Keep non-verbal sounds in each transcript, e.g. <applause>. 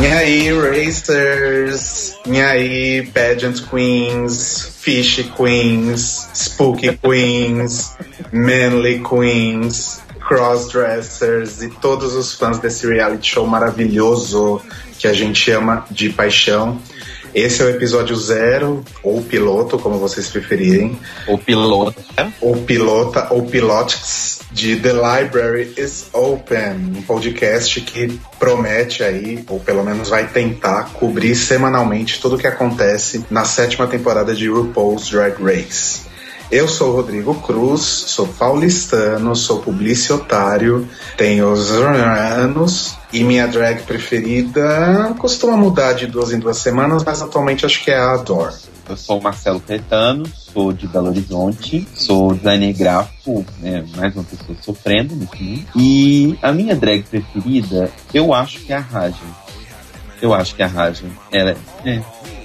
E aí, racers? E aí, pageant queens, fish queens, spooky queens, manly queens, crossdressers e todos os fãs desse reality show maravilhoso que a gente ama de paixão. Esse é o episódio zero, ou piloto, como vocês preferirem, O piloto. ou pilota, ou pilotics, de The Library is Open, um podcast que promete aí, ou pelo menos vai tentar, cobrir semanalmente tudo o que acontece na sétima temporada de RuPaul's Drag Race. Eu sou Rodrigo Cruz, sou paulistano, sou publicitário, tenho anos e minha drag preferida costuma mudar de duas em duas semanas, mas atualmente acho que é a Adore. Eu sou o Marcelo Caetano, sou de Belo Horizonte, sou designer gráfico, né, mais uma pessoa sofrendo nesse mundo. E a minha drag preferida, eu acho que é a Raja. Eu acho que é a Raja. Ela é. é,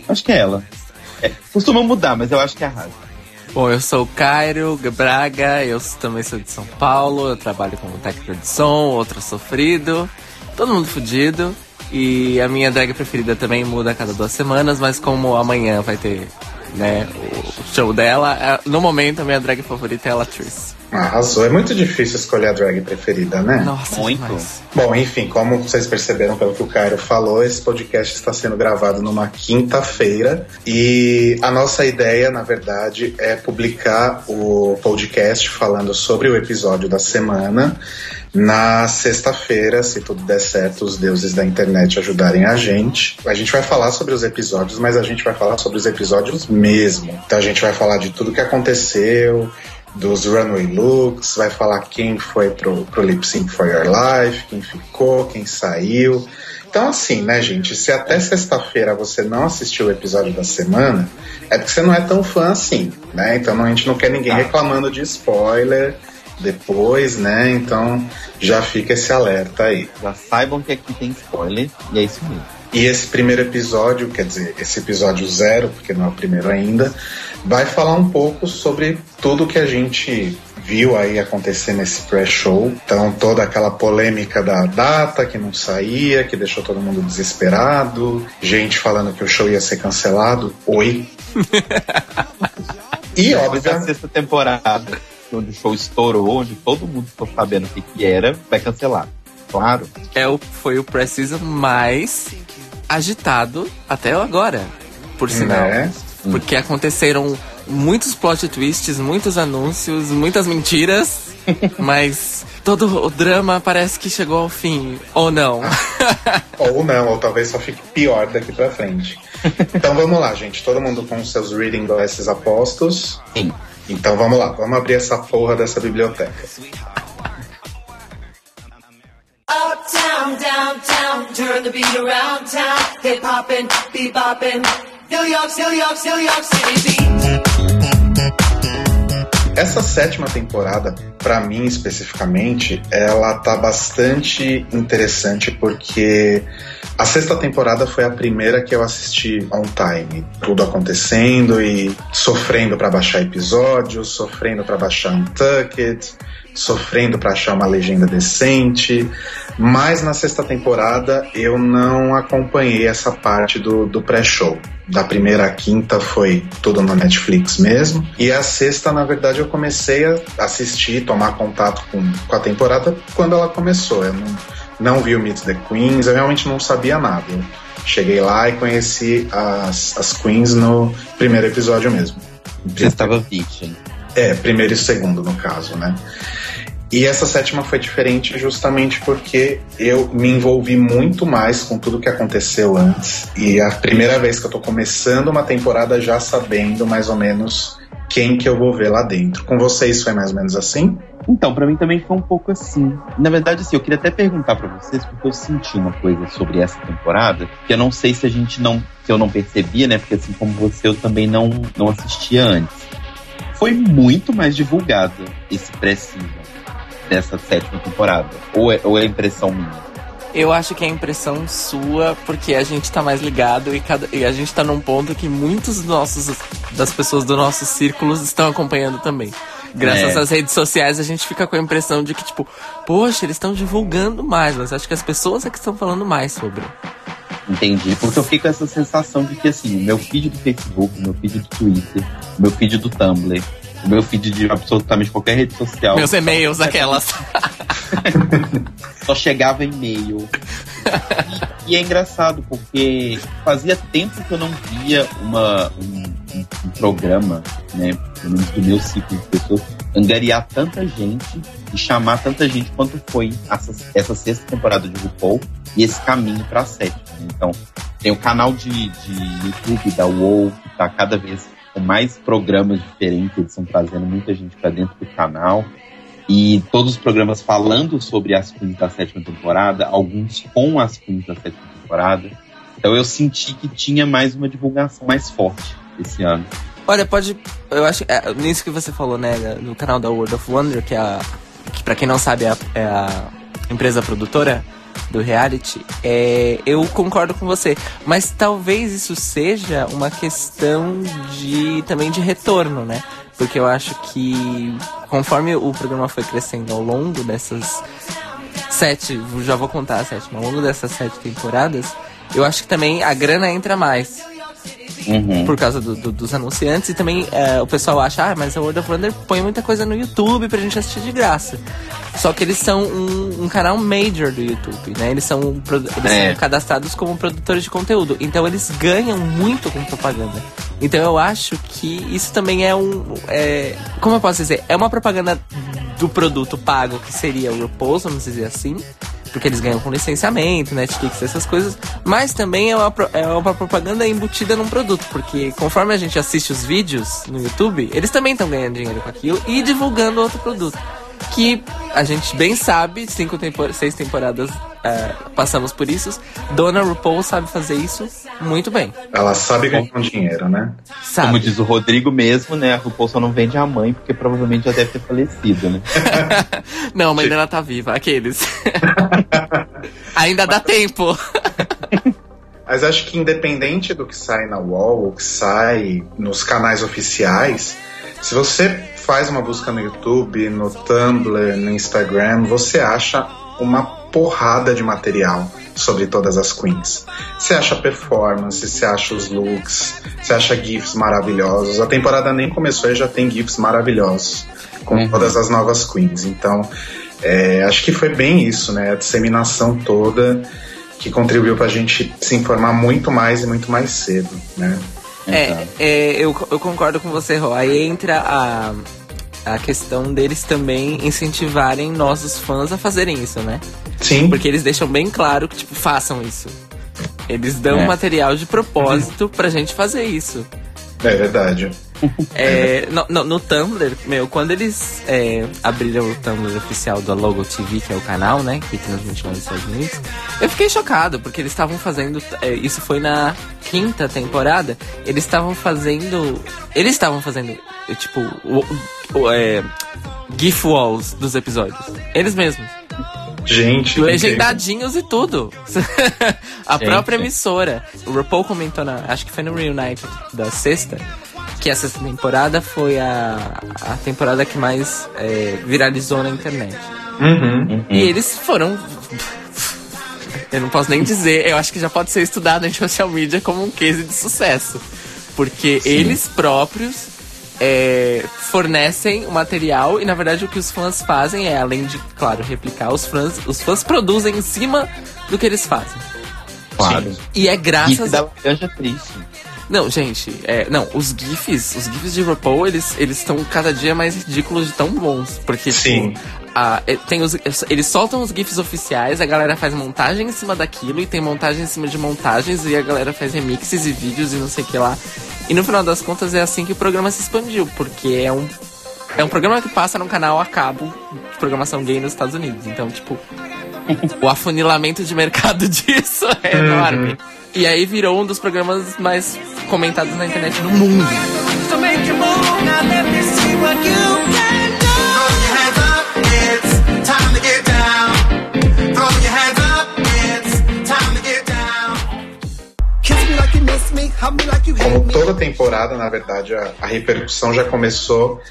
acho que é ela. É, costuma mudar, mas eu acho que é a Raja. Bom, eu sou o Cairo Braga, eu também sou de São Paulo, eu trabalho como técnico de som, outro sofrido, todo mundo fudido. E a minha drag preferida também muda a cada duas semanas, mas como amanhã vai ter né, o show dela, é- no momento a minha drag favorita é a Latrice. Arrasou. É muito difícil escolher a drag preferida, né? Nossa, Muito. demais. Bom, enfim, como vocês perceberam pelo que o Cairo falou, esse podcast está sendo gravado numa quinta-feira e a nossa ideia, na verdade, é publicar o podcast falando sobre o episódio da semana na sexta-feira, se tudo der certo, os deuses da internet ajudarem a gente. A gente vai falar sobre os episódios, mas a gente vai falar sobre os episódios mesmo. Então a gente vai falar de tudo que aconteceu, dos runway looks, vai falar quem foi pro, pro Lip Sync for Your Life, quem ficou, quem saiu. Então, assim, né, gente? Se até sexta-feira você não assistiu o episódio da semana, é porque você não é tão fã assim, né? Então a gente não quer ninguém reclamando de spoiler depois, né? Então já fica esse alerta aí. Já saibam que aqui tem spoiler, e é isso mesmo. E esse primeiro episódio, quer dizer, esse episódio zero, porque não é o primeiro ainda, vai falar um pouco sobre tudo que a gente viu aí acontecer nesse pré-show. Então, toda aquela polêmica da data que não saía, que deixou todo mundo desesperado, gente falando que o show ia ser cancelado. Oi. <laughs> e, da obviamente, sexta temporada, onde o show estourou, onde todo mundo ficou sabendo o que, que era, vai cancelar. Claro. É o, foi o pré-season mais agitado até agora, por sinal. né? Porque aconteceram muitos plot twists, muitos anúncios, muitas mentiras, <laughs> mas todo o drama parece que chegou ao fim. Ou não. <laughs> Ou não, ou talvez só fique pior daqui pra frente. <laughs> Então vamos lá, gente. Todo mundo com seus reading glasses apostos. Sim. Então vamos lá, vamos abrir essa porra dessa biblioteca. Uptown, downtown, turn the beat around town. Hip hopping, bebopping. Essa sétima temporada, pra mim especificamente, ela tá bastante interessante porque a sexta temporada foi a primeira que eu assisti on time, tudo acontecendo e sofrendo pra baixar episódios, sofrendo pra baixar Untucked, sofrendo pra achar uma legenda decente. Mas na sexta temporada eu não acompanhei essa parte do, do pré-show. Da primeira à quinta foi tudo no Netflix mesmo. E a sexta, na verdade, eu comecei a assistir, tomar contato com, com a temporada quando ela começou. Eu não, não vi o Meet the Queens, eu realmente não sabia nada. Eu cheguei lá e conheci as, as Queens no primeiro episódio mesmo. Você estava virgem. É, primeiro e segundo, no caso, né? E essa sétima foi diferente justamente porque eu me envolvi muito mais com tudo que aconteceu antes. E é a primeira vez que eu tô começando uma temporada já sabendo mais ou menos quem que eu vou ver lá dentro. Com vocês foi mais ou menos assim? Então, pra mim também foi um pouco assim. Na verdade, assim, eu queria até perguntar pra vocês, porque eu senti uma coisa sobre essa temporada, que eu não sei se a gente não. se eu não percebia, né? Porque assim como você, eu também não, não assistia antes. Foi muito mais divulgado esse pré-season dessa sétima temporada. Ou é, ou é impressão minha? Eu acho que é impressão sua, porque a gente tá mais ligado e, cada, e a gente tá num ponto que muitos dos nossos, das pessoas do nossos círculos estão acompanhando também. Graças É. às redes sociais, a gente fica com a impressão de que, tipo, poxa, eles estão divulgando mais, mas acho que as pessoas é que estão falando mais sobre. Entendi. Porque eu fico com essa sensação de que, assim, meu feed do Facebook, meu feed do Twitter, meu feed do Tumblr, meu feed de absolutamente qualquer rede social. Meus e-mails, aquelas. <laughs> só chegava e-mail. E, e é engraçado porque fazia tempo que eu não via uma, um, um- um programa, né, pelo menos do meu ciclo de pessoas, angariar tanta gente e chamar tanta gente quanto foi essa, essa sexta temporada de RuPaul e esse caminho para a sétima. Então, tem o canal de, de YouTube da UOL, que tá cada vez com mais programas diferentes, eles estão trazendo muita gente para dentro do canal e todos os programas falando sobre as queens da sétima temporada, alguns com as queens da sétima temporada. Então eu senti que tinha mais uma divulgação mais forte esse ano. Olha, pode. Eu acho. É, nisso que você falou, né? No canal da World of Wonder, que é a. Que pra quem não sabe é a, é a empresa produtora do reality, é, eu concordo com você. Mas talvez isso seja uma questão de. também de retorno, né? Porque eu acho que conforme o programa foi crescendo ao longo dessas sete, já vou contar a sétima, ao longo dessas sete temporadas, eu acho que também a grana entra mais Uhum. por causa do- do- dos anunciantes e também é, o pessoal acha, ah, mas a World of Wonder põe muita coisa no YouTube pra gente assistir de graça. Só que eles são um, um canal major do YouTube, né? Eles são, eles É. são cadastrados como produtores de conteúdo. Então eles ganham muito com propaganda. Então eu acho que isso também é um. é, como eu posso dizer? É uma propaganda do produto pago, que seria o RuPaul's, vamos dizer assim. Porque eles ganham com licenciamento, Netflix, essas coisas. Mas também é uma, é uma propaganda embutida num produto. Porque conforme a gente assiste os vídeos no YouTube, eles também estão ganhando dinheiro com aquilo e divulgando outro produto. Que a gente bem sabe, cinco tempor seis temporadas é, passamos por isso. Dona RuPaul sabe fazer isso muito bem. Ela sabe ganhar um dinheiro, né? Sabe? Como diz o Rodrigo mesmo, né? A RuPaul só não vende a mãe porque provavelmente já deve ter falecido, né? <laughs> Não, a mãe dela tá viva, aqueles. <laughs> Ainda dá tempo. <laughs> Mas acho que independente do que sai na wall, ou que sai nos canais oficiais, se você faz uma busca no YouTube, no Tumblr, no Instagram, você acha uma porrada de material sobre todas as queens. Você acha performance, você acha os looks, você acha GIFs maravilhosos. A temporada nem começou e já tem GIFs maravilhosos com Uhum. todas as novas queens. Então, é, acho que foi bem isso, né? A disseminação toda que contribuiu pra gente se informar muito mais e muito mais cedo, né? É, é, eu, eu concordo com você, Rô. Aí entra a, a questão deles também incentivarem nossos fãs a fazerem isso, né? Sim, Porque eles deixam bem claro que, tipo, façam isso. Eles dão É. material de propósito pra gente fazer isso. é verdade. É, no, no, no Tumblr, meu, quando eles é, abriram o Tumblr oficial da Logo TV, que é o canal, né, que transmite lá nos Estados Unidos, eu fiquei chocado, porque eles estavam fazendo. é, isso foi na quinta temporada. Eles estavam fazendo. Eles estavam fazendo, tipo, o, o, é, GIF walls dos episódios. Eles mesmos. Gente, Legendadinhos e tudo. <laughs> a Gente. própria emissora. O RuPaul comentou na. Acho que foi no Reunited da sexta. Que essa temporada foi a, a temporada que mais é, viralizou na internet. Uhum. E eles foram. Eu não posso nem dizer, eu acho que já pode ser estudado em social media como um case de sucesso. Porque eles próprios é, fornecem o material e na verdade o que os fãs fazem é, além de, claro, replicar, os fãs, os fãs produzem em cima do que eles fazem. Claro. E é graças da a. laranja triste. Não, gente, é, não, os GIFs, os GIFs de RuPaul, eles eles estão cada dia mais ridículos de tão bons. Porque, Sim. tipo, a- é, tem os, eles soltam os GIFs oficiais, a galera faz montagem em cima daquilo, e tem montagem em cima de montagens, e a galera faz remixes e vídeos e não sei o que lá. E no final das contas é assim que o programa se expandiu, porque é um. É um programa que passa num canal a cabo de programação gay nos Estados Unidos. Então, tipo, o afunilamento de mercado <laughs> disso é enorme. E aí virou um dos programas mais comentadas na internet no mundo. Como toda temporada, na verdade, a, a repercussão já começou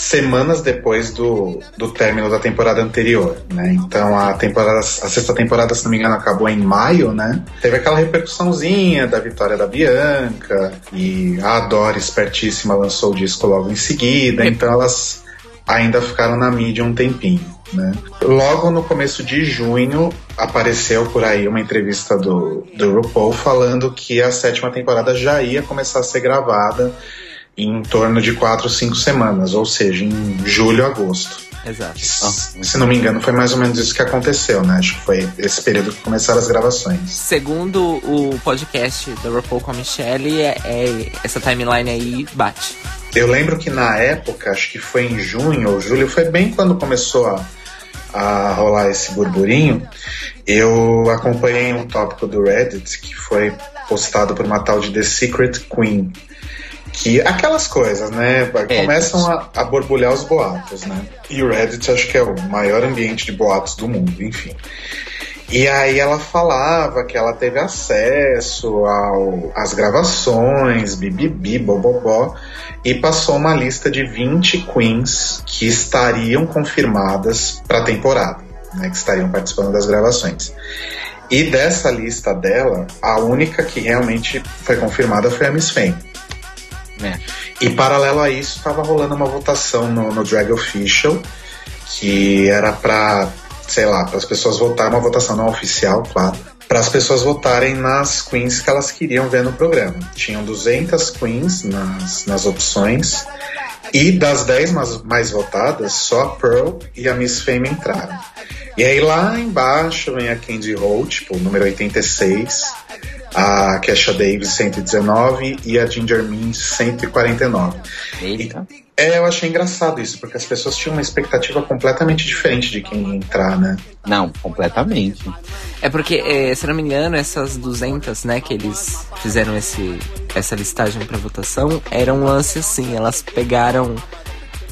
semanas depois do, do término da temporada anterior, né? Então a temporada, a sexta temporada, se não me engano, acabou em maio, né? Teve aquela repercussãozinha da vitória da Bianca e a Adore espertíssima lançou o disco logo em seguida, então elas ainda ficaram na mídia um tempinho. Né? Logo no começo de junho apareceu por aí uma entrevista do, do RuPaul falando que a sétima temporada já ia começar a ser gravada em torno de quatro, cinco semanas, ou seja, em julho, agosto. Exato. Se não me engano, foi mais ou menos isso que aconteceu, né? Acho que foi esse período que começaram as gravações. Segundo o podcast da RuPaul com a Michelle, é, é- essa timeline aí bate. Eu lembro que na época, acho que foi em junho ou julho, foi bem quando começou a, a rolar esse burburinho. Eu acompanhei um tópico do Reddit que foi postado por uma tal de The Secret Queen. Que aquelas coisas, né? Começam a, a borbulhar os boatos, né? E o Reddit acho que é o maior ambiente de boatos do mundo, enfim. E aí ela falava que ela teve acesso ao, às gravações, bibibi, bobobó, e passou uma lista de 20 queens que estariam confirmadas para a temporada, né, que estariam participando das gravações. E dessa lista dela, a única que realmente foi confirmada foi a Miss Fame. É. E paralelo a isso, estava rolando uma votação no, no Drag Official, que era para, sei lá, para as pessoas votarem, uma votação não oficial, claro, para as pessoas votarem nas queens que elas queriam ver no programa. Tinham 200 queens nas, nas opções, e das 10 mais, mais votadas, só a Pearl e a Miss Fame entraram. E aí lá embaixo vem a Candy Holt, tipo, número 86, a Kesha Davis 119 e a Ginger Mint 149. Eita. É, eu achei engraçado isso, porque as pessoas tinham uma expectativa completamente diferente de quem ia entrar, né? Não, completamente. É porque, é, se não me engano, essas 200, né, que eles fizeram esse, essa listagem pra votação, era um lance assim, elas pegaram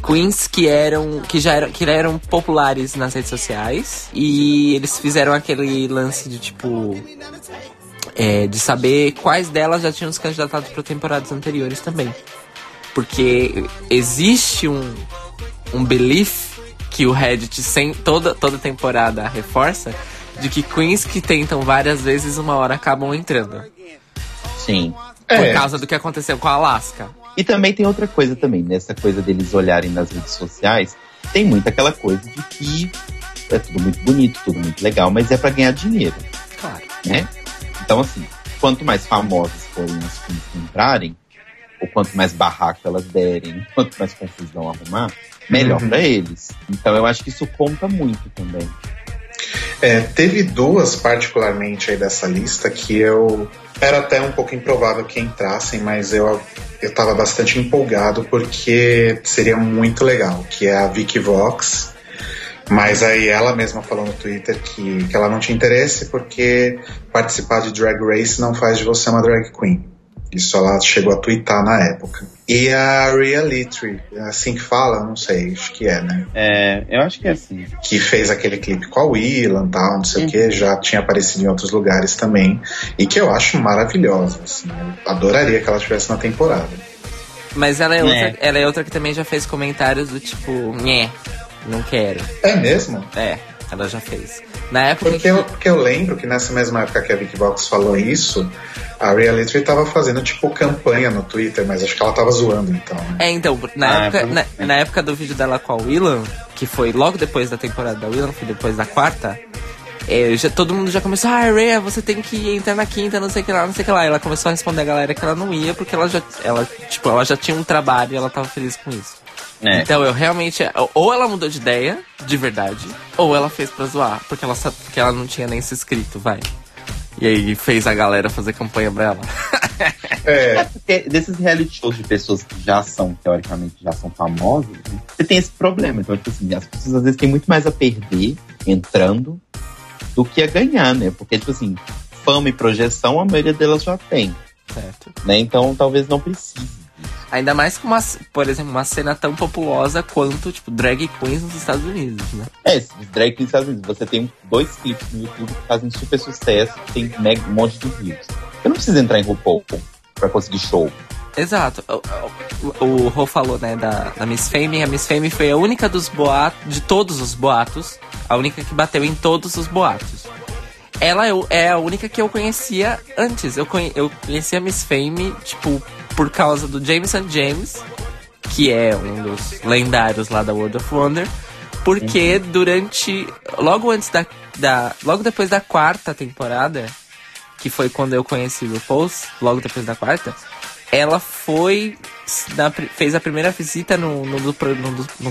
queens que eram que já eram que eram populares nas redes sociais e eles fizeram aquele lance de tipo é, de saber quais delas já tinham se candidatado para temporadas anteriores também. Porque existe um, um belief que o Reddit sem, toda, toda temporada reforça de que queens que tentam várias vezes uma hora acabam entrando. Sim. Por É. causa do que aconteceu com a Alaska. E também tem outra coisa também, nessa coisa deles olharem nas redes sociais, tem muito aquela coisa de que é tudo muito bonito, tudo muito legal, mas é pra ganhar dinheiro, Claro. né? Então, assim, quanto mais famosas forem as que entrarem, ou quanto mais barraco elas derem, quanto mais confusão arrumar, melhor Uhum. pra eles. Então eu acho que isso conta muito também. É, teve duas, particularmente, aí dessa lista que eu. Era até um pouco improvável que entrassem, mas eu, eu tava bastante empolgado porque seria muito legal, que é a Vicky Vox. Mas aí ela mesma falou no Twitter que, que ela não tinha interesse porque participar de Drag Race não faz de você uma drag queen. Isso ela chegou a twittar na época. E a Rhea Littrey, assim que fala, não sei, acho que é, né? É, eu acho que é assim. que fez aquele clipe com a Willan e tal, não sei o que, já tinha aparecido em outros lugares também, e que eu acho maravilhosa, assim, eu adoraria que ela estivesse na temporada. Mas ela é, É. outra, ela é outra que também já fez comentários do tipo, nhé, não quero. É mesmo? É, ela já fez. Na época Porque que... eu, porque eu lembro que nessa mesma época que a Vicky Box falou isso, a Rhea tava fazendo tipo campanha no Twitter, mas acho que ela tava zoando então, né? É, então, na, Ah, época, pode na, na época do vídeo dela com a Willan, que foi logo depois da temporada da Willan, foi depois da quarta, é, já, todo mundo já começou, ah, Rhea, você tem que entrar na quinta, não sei o que lá, não sei o que lá. Ela começou a responder a galera que ela não ia, porque ela já, ela, tipo, ela já tinha um trabalho e ela tava feliz com isso. É. Então eu realmente. Ou ela mudou de ideia, de verdade, ou ela fez pra zoar, porque ela, sabe, porque ela não tinha nem se inscrito, vai. E aí fez a galera fazer campanha pra ela. <laughs> É, Porque desses reality shows de pessoas que já são, teoricamente, já são famosas, né, você tem esse problema. Então, tipo assim, as pessoas às vezes têm muito mais a perder entrando do que a ganhar, né? Porque, tipo assim, fama e projeção, a maioria delas já tem, certo? né? Então, talvez não precise. Ainda mais com uma, por exemplo, uma cena tão populosa quanto, tipo, drag queens nos Estados Unidos, né? É, drag queens nos Estados Unidos, você tem dois clipes no YouTube que fazem super sucesso, que tem mega, um monte de views. Você não precisa entrar em RuPaul pra conseguir show. Exato. O, o, o Rô falou, né, da, da Miss Fame. A Miss Fame foi a única dos boatos, de todos os boatos, a única que bateu em todos os boatos. Ela eu- é a única que eu conhecia antes. Eu, conhe, eu conhecia a Miss Fame, tipo, por causa do Jameson James, que é um dos lendários lá da World of Wonder. Porque durante. Logo antes da, da. Logo depois da quarta temporada, que foi quando eu conheci o RuPaul's, logo depois da quarta, ela foi. na fez a primeira visita no, no,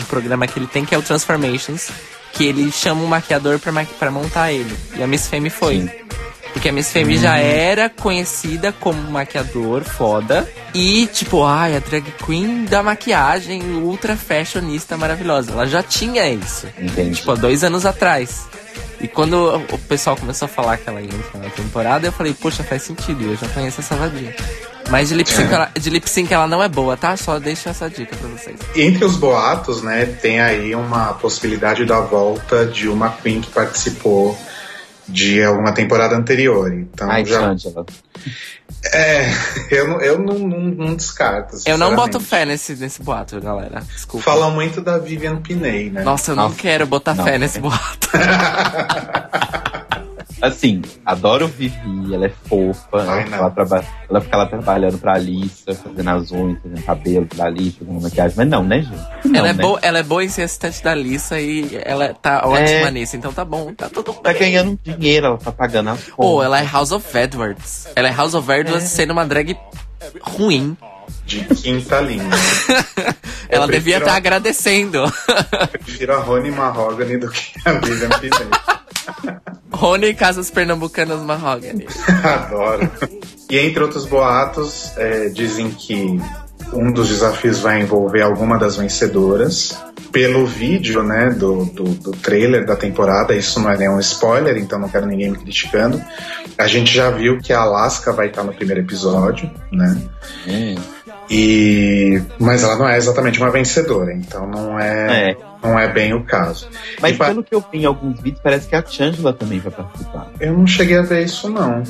programa que ele tem, que é o Transformations, que ele chama um maquiador pra, maqui- pra montar ele. E a Miss Fame foi. Sim. Porque a Miss Fame já era conhecida como maquiador foda. E, tipo, ai, a drag queen da maquiagem ultra fashionista maravilhosa. Ela já tinha isso. Entendi. Tipo, há dois anos atrás. E quando o pessoal começou a falar que ela ia entrar na temporada, eu falei, poxa, faz sentido, eu já conheço essa vadia. Mas de lip sync, ela, de lip sync ela não é boa, tá? Só deixo essa dica pra vocês. Entre os boatos, né, tem aí uma possibilidade da volta de uma Queen que participou de alguma temporada anterior. Então Ai, já. Shangela. É, eu, não, eu não, não, não descarto. Eu não boto fé nesse, nesse boato, galera. Desculpa. Falam muito da Vivian Piney, né? Nossa, eu não Nossa, quero botar não. fé nesse boato. <laughs> Assim, adoro Vivi, ela é fofa. Ai, né? não. ela, traba... ela fica lá trabalhando pra Alissa, fazendo as unhas, fazendo cabelo da Alissa, fazendo maquiagem. Mas não, né, gente? Não, ela, é né? boa, ela é boa em ser assistente da Lissa e ela tá ótima nisso, então tá bom, tá tudo Tá bem. ganhando dinheiro, ela tá pagando as Pô, contas. ela é House of Edwards. Ela é House of Edwards sendo uma drag ruim. De quinta linha. <laughs> ela devia a- estar agradecendo. Eu prefiro a Rony Mahogany do que a Vivian Piney. <laughs> Rony Casas Pernambucanas Mahogany. Adoro. E entre outros boatos, é, dizem que um dos desafios vai envolver alguma das vencedoras. Pelo vídeo, né, do, do, do trailer da temporada, isso não é nenhum spoiler, então não quero ninguém me criticando. A gente já viu que a Alaska vai estar no primeiro episódio, né? Hum, E mas ela não é exatamente uma vencedora, então não é, É. não é bem o caso. Mas E pa- pelo que eu vi em alguns vídeos, parece que a Changela também vai participar. Eu não cheguei a ver isso não.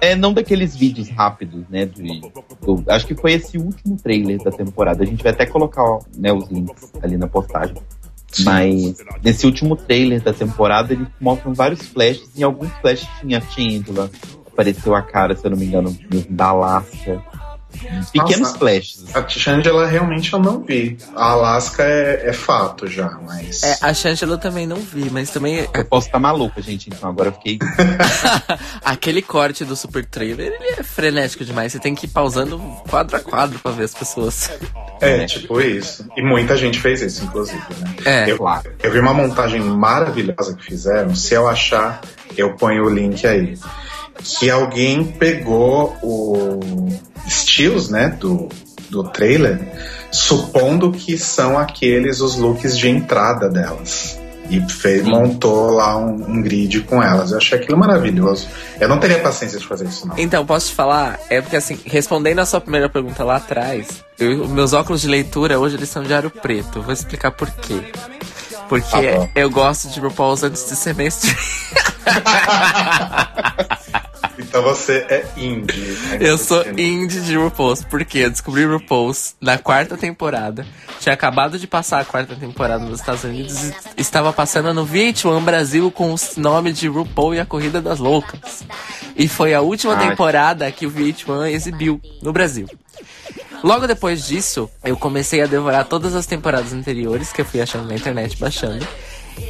É, não daqueles vídeos rápidos, né? de- do- acho que foi esse último trailer da temporada. A gente vai até colocar ó, né, os links ali na postagem. Mas nesse último trailer da temporada, eles mostram vários flashes. E em alguns flashes tinha a Chandler, apareceu a cara, se eu não me engano, da Alaska. Pequenos Nossa. flashes. A Shangela realmente eu não vi. A Alaska é, é fato já, mas. É, a Shangela eu também não vi, mas também Eu posso estar maluca, gente. Então agora eu fiquei. <laughs> aquele corte do super trailer, ele é frenético demais. Você tem que ir pausando quadro a quadro pra ver as pessoas. É, tipo isso. E muita gente fez isso, inclusive, né? É, Eu, claro. eu vi uma montagem maravilhosa que fizeram. Se eu achar, eu ponho o link aí. Que alguém pegou o estilos, né, do, do trailer, supondo que são aqueles os looks de entrada delas. E fez, montou lá um, um grid com elas. Eu achei aquilo maravilhoso. Eu não teria paciência de fazer isso, não. Então, posso te falar? É porque, assim, respondendo a sua primeira pergunta lá atrás, eu- meus óculos de leitura hoje eles são de aro preto. Eu Vou explicar por quê. Porque Tá eu gosto de RuPaul's antes de ser mainstream. <laughs> Então você é indie. <laughs> Eu sou indie de RuPaul's, porque eu descobri RuPaul's na quarta temporada. Tinha acabado de passar a quarta temporada nos Estados Unidos e estava passando no VH1 Brasil com o nome de RuPaul e a Corrida das Loucas. E foi a última Ai. temporada que o VH1 exibiu no Brasil. Logo depois disso, eu comecei a devorar todas as temporadas anteriores que eu fui achando na internet, baixando.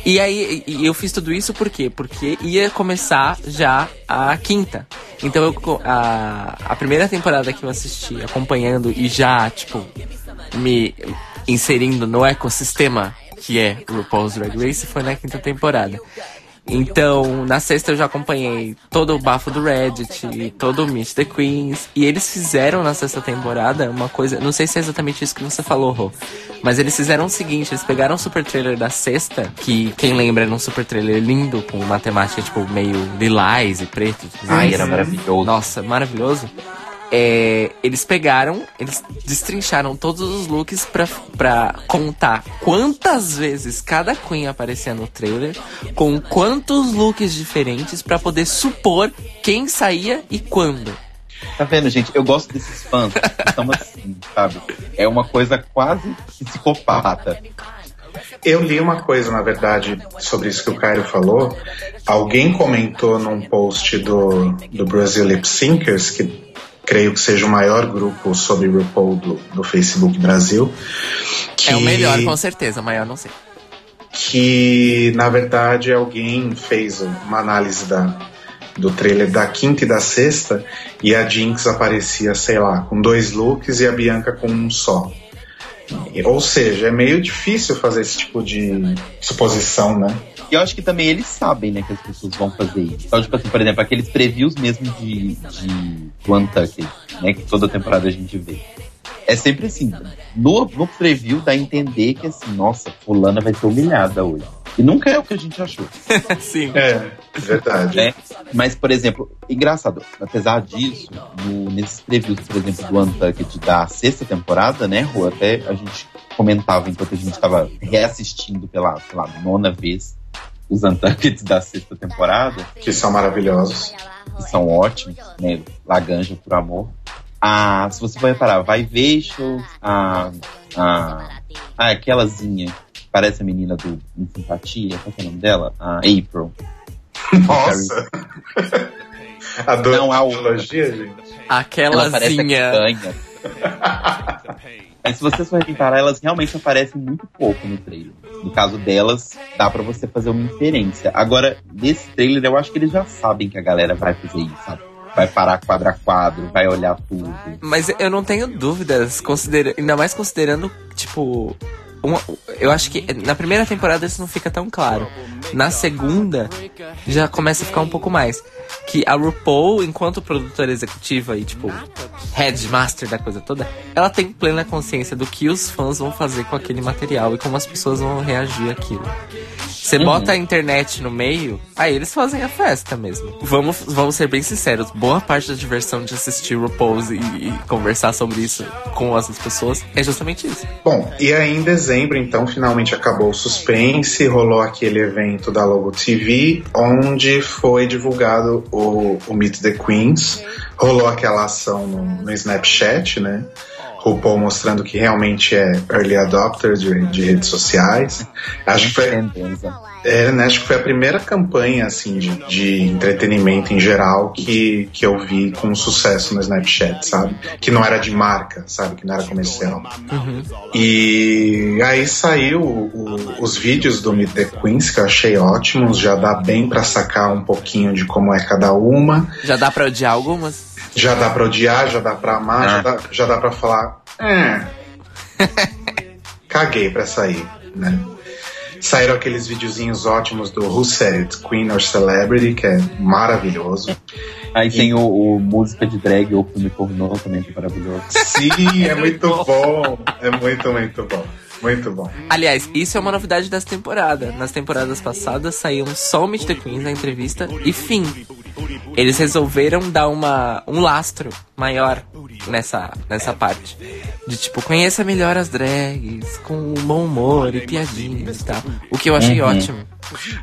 E aí, eu fiz tudo isso por quê? Porque ia começar já a quinta. Então, eu, a, a primeira temporada que eu assisti, acompanhando e já, tipo, me inserindo no ecossistema que é RuPaul's Drag Race, foi na quinta temporada. Então, na sexta eu já acompanhei todo o bafo do Reddit, todo o Meet the Queens. E eles fizeram na sexta temporada uma coisa. Não sei se é exatamente isso que você falou, Rô. Mas eles fizeram o seguinte: eles pegaram o super trailer da sexta, que quem lembra era um super trailer lindo, com uma temática tipo meio lilás e preto. Ai, era maravilhoso. Nossa, maravilhoso. É, eles pegaram, eles destrincharam todos os looks pra, pra contar quantas vezes cada Queen aparecia no trailer, com quantos looks diferentes pra poder supor quem saía e quando. Tá vendo, gente? Eu gosto desses fãs que são assim, sabe? É uma coisa quase psicopata. Eu li uma coisa, na verdade, sobre isso que o Caio falou. Alguém comentou num post do, do Brasil Lip Syncers, que creio que seja o maior grupo sobre RuPaul do, do Facebook Brasil. Que, É o melhor, com certeza. O maior não sei. que na verdade alguém fez uma análise da, do trailer da quinta e da sexta e a Jinx aparecia, sei lá, com dois looks e a Bianca com um só. Ou seja, é meio difícil fazer esse tipo de suposição, né? E eu acho que também eles sabem, né, que as pessoas vão fazer isso. Então, tipo assim, por exemplo, aqueles previews mesmo de, de do Untucked, né, que toda temporada a gente vê. É sempre assim, no, no preview dá a entender que assim, nossa, fulana vai ser humilhada hoje. E nunca é o que a gente achou, <laughs> Sim. É, verdade. né? Mas, por exemplo, engraçado, apesar disso, no, nesses previews, por exemplo, do Untucked da sexta temporada, né, Rô, até a gente comentava enquanto a gente estava reassistindo pela, pela nona vez os Untucked da sexta temporada, Que são maravilhosos. que são ótimos, né? Laganja por amor. Ah, se você for reparar, vai shows, a, a, a aquelazinha, que parece a menina do Em Simpatia, qual que é o nome dela? A April. Nossa! <laughs> Adoro Não, a a gente. Ela parece a Aquelazinha. <laughs> Mas se vocês forem reparar, elas realmente aparecem muito pouco no trailer. No caso delas, dá pra você fazer uma inferência. Agora, nesse trailer, eu acho que eles já sabem que a galera vai fazer isso, sabe? Vai parar quadro a quadro, vai olhar tudo. Mas eu não tenho dúvidas, considera ainda mais considerando, tipo. Uma- eu acho que na primeira temporada isso não fica tão claro. Na segunda, já começa a ficar um pouco mais. Que a RuPaul, enquanto produtora executiva e, tipo, headmaster da coisa toda, ela tem plena consciência do que os fãs vão fazer com aquele material e como as pessoas vão reagir àquilo. Você bota a internet no meio, aí eles fazem a festa mesmo. Vamos, vamos ser bem sinceros, boa parte da diversão de assistir RuPaul's e, e conversar sobre isso com as pessoas é justamente isso. Bom, e em dezembro, então, finalmente acabou o suspense, rolou aquele evento da Logo TV, onde foi divulgado o, o Meet the Queens, rolou aquela ação no, no Snapchat, né? RuPaul mostrando que realmente é early adopter de, de redes sociais. Acho que foi, é, né, acho que foi a primeira campanha assim de, de entretenimento em geral que, que eu vi com sucesso no Snapchat, sabe? Que não era de marca, sabe? Que não era comercial. E aí saiu o- os vídeos do Meet the Queens que eu achei ótimos, já dá bem pra sacar um pouquinho de como é cada uma. Já dá pra odiar algumas? Já dá pra odiar, já dá pra amar, já, dá, já dá pra falar. É. <laughs> Caguei pra sair, né? Saíram aqueles videozinhos ótimos do Who Said It, Queen or Celebrity, que é maravilhoso. Aí tem o, o música de drag ou filme pornô também, que é maravilhoso. Sim, é muito bom. É muito, muito bom. Muito bom. Aliás, isso é uma novidade dessa temporada. Nas temporadas passadas saíam só o Meet the Queens na entrevista e fim. Eles resolveram dar uma, um lastro maior nessa, nessa parte. De tipo, conheça melhor as drags, com bom humor e piadinhas e tal. O que eu achei Uhum. ótimo.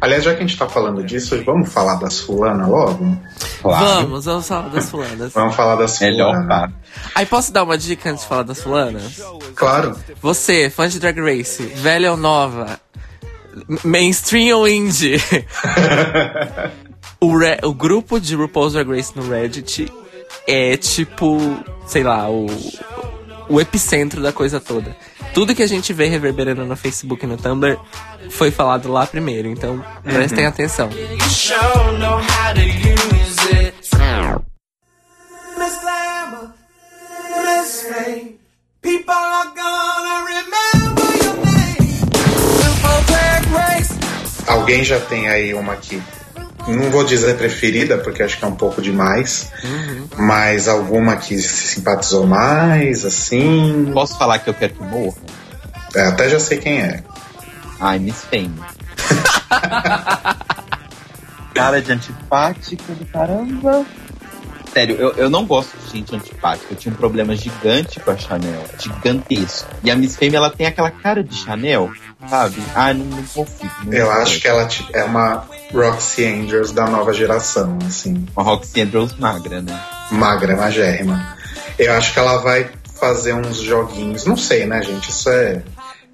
Aliás, já que a gente tá falando disso, vamos falar das fulanas logo? Claro. Vamos, vamos falar das fulanas. Vamos falar das Melhor fulanas. parte. Aí posso dar uma dica antes de falar das fulanas? Claro. Você, fã de Drag Race, velha ou nova, mainstream ou indie, <laughs> o, Re- o grupo de RuPaul's Drag Race no Reddit é tipo, sei lá, o, o epicentro da coisa toda. Tudo que a gente vê reverberando no Facebook e no Tumblr foi falado lá primeiro, então prestem atenção. Alguém já tem aí uma aqui. Não vou dizer preferida, porque acho que é um pouco demais. Mas alguma que se simpatizou mais, assim. Posso falar que eu quero que morra? É, até já sei quem é. Ai, Miss Fame. <laughs> Cara de antipática do caramba. Sério, eu, eu não gosto de gente antipática. Eu tinha um problema gigante com a Chanel. Gigantesco. E a Miss Fame, ela tem aquela cara de Chanel, sabe? Ai, não, não consigo. não Eu consigo. acho que ela é uma Roxy Angels da nova geração, assim. Uma Roxy Andrews magra, né? magra, magérrima. Eu acho que ela vai fazer uns joguinhos. Não sei, né, gente? Isso é,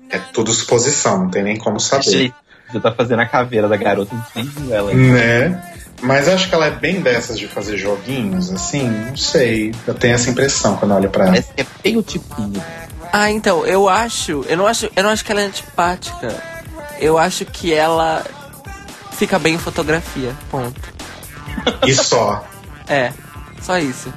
é tudo suposição, não tem nem como saber. Tá fazendo a caveira da garota, viu ela. Né? Mas acho que ela é bem dessas de fazer joguinhos, assim, não sei. Eu tenho essa impressão quando eu olho pra ela. Parece que é bem o tipinho. Ah, então, eu acho. Eu não acho. Eu não acho que ela é antipática. Eu acho que ela fica bem em fotografia. Ponto. E só. É, só isso.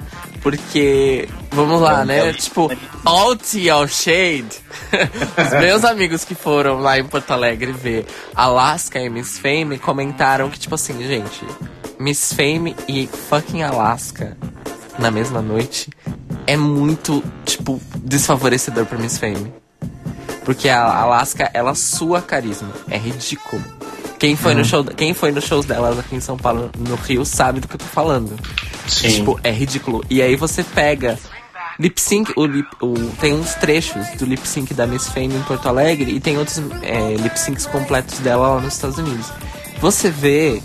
Porque, vamos lá, né? Tipo, all tea, all shade. <laughs> Os meus amigos que foram lá em Porto Alegre ver Alaska e Miss Fame comentaram que, tipo assim, gente, Miss Fame e fucking Alaska na mesma noite é muito, tipo, desfavorecedor pra Miss Fame. Porque a Alaska, ela sua carisma. É ridículo. Quem foi, no show, quem foi nos shows delas aqui em São Paulo, no Rio, sabe do que eu tô falando. Sim. Tipo, é ridículo. E aí você pega lip sync, o lip, o, tem uns trechos do lip sync da Miss Fame em Porto Alegre e tem outros é, lip syncs completos dela lá nos Estados Unidos. Você vê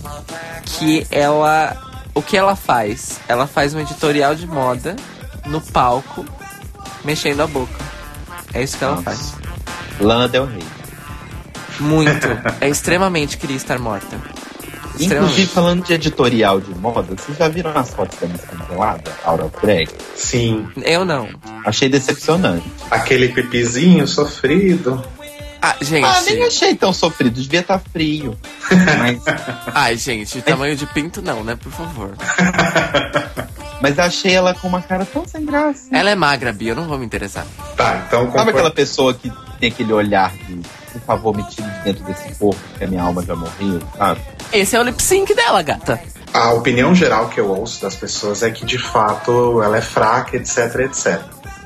que ela. O que ela faz? Ela faz um editorial de moda no palco, mexendo a boca. É isso que ela faz. Lana Del Rey. Muito. é extremamente queria estar morta. Inclusive, falando de editorial de moda, vocês já viram as fotos da Miss Congelada, Aura of Drag? Sim. Eu não. Achei decepcionante. Aquele pipizinho sofrido. Ah, gente. Ah, nem achei tão sofrido, devia estar frio. <laughs> Mas, Ai, gente, tamanho de pinto não, né? Por favor. <laughs> mas achei ela com uma cara tão sem graça. Ela é magra, Bia, eu não vou me interessar. Tá, então Sabe aquela pessoa que tem aquele olhar de, por favor, me tire de dentro desse corpo, que a minha alma já morreu, sabe? Esse é o lip sync dela, gata. A opinião geral que eu ouço das pessoas é que de fato ela é fraca, etc, etc.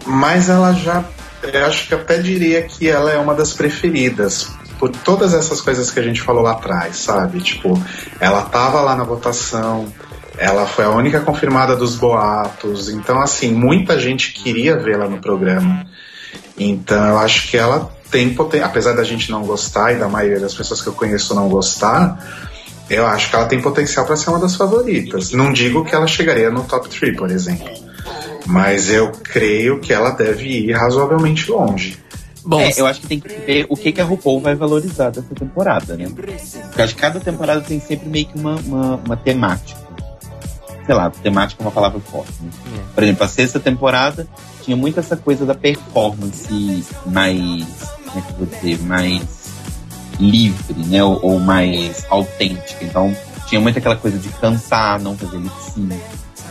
Mas ela já. Eu acho que até diria que ela é uma das preferidas. Por todas essas coisas que a gente falou lá atrás, sabe? Tipo, ela tava lá na votação, ela foi a única confirmada dos boatos. Então, assim, muita gente queria vê-la no programa. Então, eu acho que ela tem potencial. Apesar da gente não gostar e da maioria das pessoas que eu conheço não gostar, eu acho que ela tem potencial para ser uma das favoritas. Não digo que ela chegaria no top 3, por exemplo. Mas eu creio que ela deve ir razoavelmente longe. Bom, É, eu acho que tem que ver o que, que a RuPaul vai valorizar dessa temporada, né? Porque eu acho que cada temporada tem sempre meio que uma, uma, uma temática. Sei lá, temática é uma palavra forte. Né? Por exemplo, a sexta temporada tinha muito essa coisa da performance mais. Como é que eu vou dizer? Mais livre, né? Ou, ou mais autêntica. Então, tinha muito aquela coisa de cantar, não fazer lip.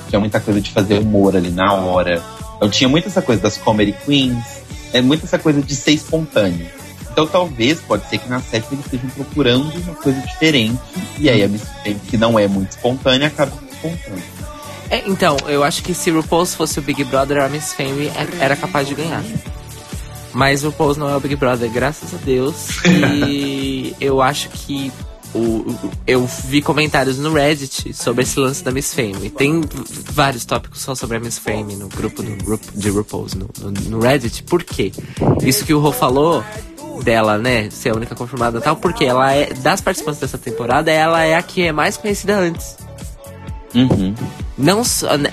Tinha muita coisa de fazer humor ali na hora. Então, tinha muito essa coisa das comedy queens. É muito essa coisa de ser espontâneo. Então, talvez, pode ser que na sétima eles estejam procurando uma coisa diferente. E aí, a Miss Fame, que não é muito espontânea, acaba espontânea. é, então, eu acho que se RuPaul's fosse o Big Brother, a Miss Fame é- era capaz de ganhar. Mas o RuPaul's não é o Big Brother, graças a Deus. E <laughs> eu acho que o, eu vi comentários no Reddit sobre esse lance da Miss Fame. Tem vários tópicos só sobre a Miss Fame no grupo do, de RuPaul's no, no, no Reddit. Por quê? Isso que o Rô falou dela, né, ser a única confirmada e tal, porque ela é, das participantes dessa temporada, ela é a que é mais conhecida antes. Uhum. Não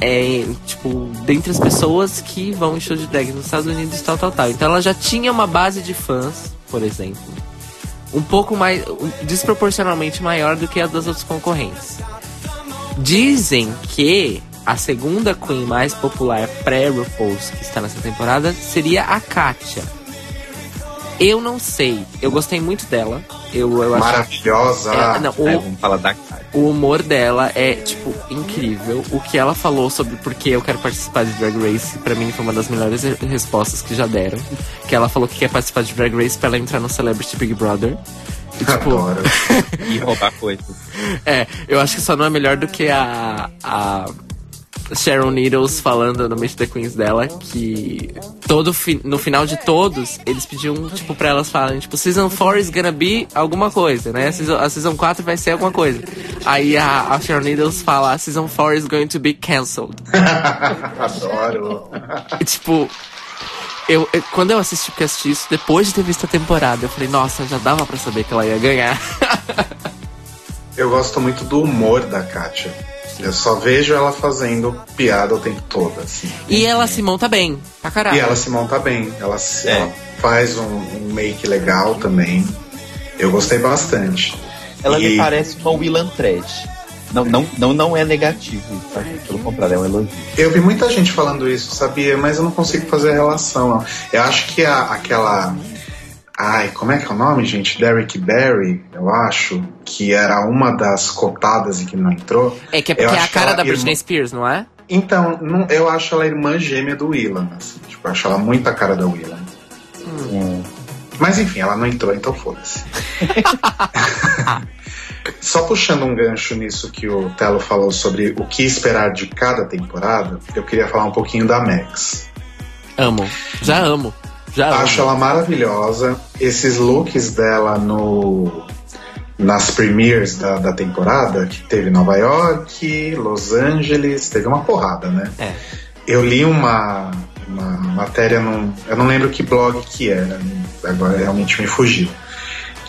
é, tipo, dentre as pessoas que vão em show de drag nos Estados Unidos, tal, tal, tal. Então ela já tinha uma base de fãs, por exemplo, um pouco mais, desproporcionalmente maior do que a das outras concorrentes. Dizem que a segunda queen mais popular pré-RuPaul's que está nessa temporada seria a Katia. Eu não sei, eu gostei muito dela. Eu, eu acho Maravilhosa. é, não, o, Aí, vamos falar da cara. o humor dela é, tipo, incrível. O que ela falou sobre por que eu quero participar de Drag Race, pra mim foi uma das melhores re- respostas que já deram. Que ela falou que quer participar de Drag Race pra ela entrar no Celebrity Big Brother. E, tipo. <laughs> E roubar coisas. é, eu acho que só não é melhor do que a, a Sharon Needles falando no Meet the Queens dela que todo fi- no final de todos eles pediam tipo pra elas falarem tipo Season 4 is gonna be alguma coisa, né? A season, a season 4 vai ser alguma coisa. Aí a, a Sharon Needles fala Season 4 is going to be cancelled. Adoro. Tipo eu, eu- quando eu assisti, porque eu assisti isso depois de ter visto a temporada, eu falei, nossa, já dava pra saber que ela ia ganhar. <laughs> Eu gosto muito do humor da Kátia. Eu só vejo ela fazendo piada o tempo todo, assim. E ela se monta bem, pra caralho. E ela se monta bem, ela, se- É. ela faz um, um make legal também. Eu gostei bastante. Ela E- me parece uma Willan Trash. Não, não, não, não é negativo, tá? Pelo contrário, é um elogio. Eu vi muita gente falando isso, sabia? Mas eu não consigo fazer a relação. não. Eu acho que a, aquela. Ai, como é que é o nome, gente? Derrick Barry, eu acho, que era uma das cotadas e que não entrou. É que é porque é a cara da Britney irmã- Spears, não é? Então, não- eu acho ela irmã gêmea do Willan, assim. Tipo, eu acho ela muito a cara da Willan. Hum. Mas enfim, ela não entrou, então foda-se. <laughs> Só puxando um gancho nisso que o Telo falou sobre o que esperar de cada temporada, eu queria falar um pouquinho da Max. Amo. Já amo. Já amo. Acho ela maravilhosa. Esses looks dela no nas premieres da, da temporada, que teve Nova York, Los Angeles, teve uma porrada, né? É. Eu li uma, uma matéria num. Eu não lembro que blog que era, agora realmente me fugiu.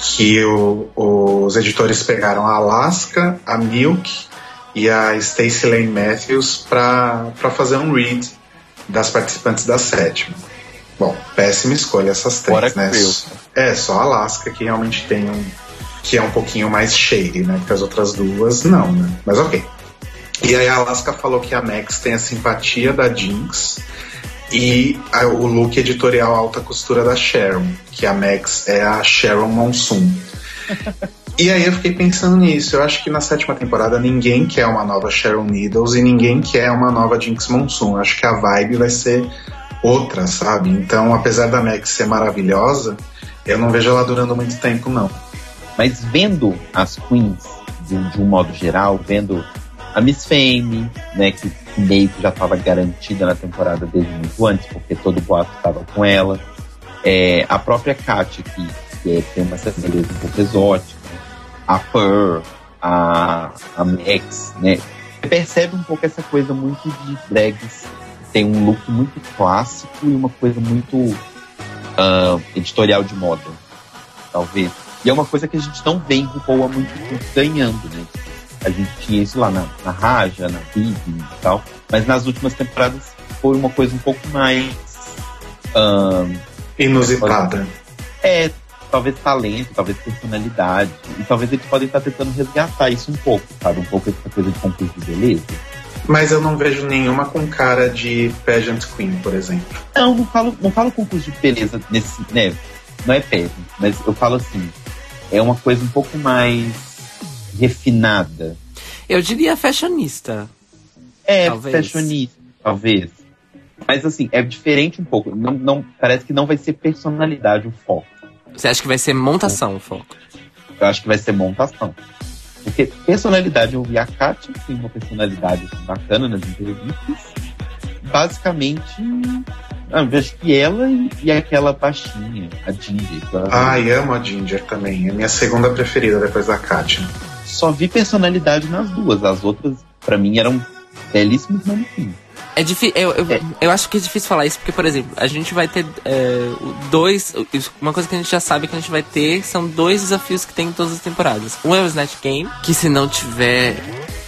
Que o- os editores pegaram a Alaska, a Milk e a Stacey Lane Matthews para fazer um read das participantes da sétima. Bom, péssima escolha essas três, Fora né? eu. É, só a Alaska que realmente tem um. que é um pouquinho mais shady, né? Que as outras duas não, né? Mas ok. E aí a Alaska falou que a Max tem a simpatia da Jinx e a- o look editorial alta costura da Sharon, que a Max é a Sharon Monsoon. <laughs> E aí eu fiquei pensando nisso. Eu acho que na sétima temporada ninguém quer uma nova Sharon Needles e ninguém quer uma nova Jinx Monsoon. Eu acho que a vibe vai ser outra, sabe? Então, apesar da Max ser maravilhosa, eu não vejo ela durando muito tempo, não. Mas vendo as queens, de, de um modo geral, vendo a Miss Fame, né, que meio que já estava garantida na temporada desde muito antes, porque todo o boato estava com ela. É, a própria Katia, que, que é- tem uma certa beleza um pouco exótica. A Pearl, a, a Max, né? Percebe um pouco essa coisa muito de drags. Tem um look muito clássico e uma coisa muito ah, editorial de moda, talvez. E é uma coisa que a gente não vê em RuPaul há muito tempo ganhando, né? A gente tinha isso lá na, na Raja, na Bibi e tal. Mas nas últimas temporadas foi uma coisa um pouco mais. ahn, Inusitada. é, talvez talento, talvez personalidade. E talvez eles podem estar tentando resgatar isso um pouco, sabe? Um pouco essa coisa de concurso de beleza. Mas eu não vejo nenhuma com cara de pageant queen, por exemplo. Não, não falo, não falo concurso de beleza nesse, né? Não é péssimo, mas eu falo assim, é uma coisa um pouco mais refinada. Eu diria fashionista. É, Talvez. fashionista, talvez. Mas assim, é diferente um pouco. Não, não, parece que não vai ser personalidade o foco. Você acha que vai ser montação o foco? Eu acho que vai ser montação. Porque personalidade, eu vi a Kátia, que tem uma personalidade assim, bacana nas entrevistas. Basicamente, ah, eu vejo que ela e, e aquela baixinha, a Ginger. eu Ai, amo a Ginger também. É minha segunda preferida depois da Katia. Só vi personalidade nas duas. As outras, pra mim, eram belíssimos manequins. É difícil. Eu, eu, É. eu acho que é difícil falar isso, porque, por exemplo, a gente vai ter é, o- dois. Uma coisa que a gente já sabe que a gente vai ter são dois desafios que tem em todas as temporadas. Um é o Snatch Game, que se não tiver.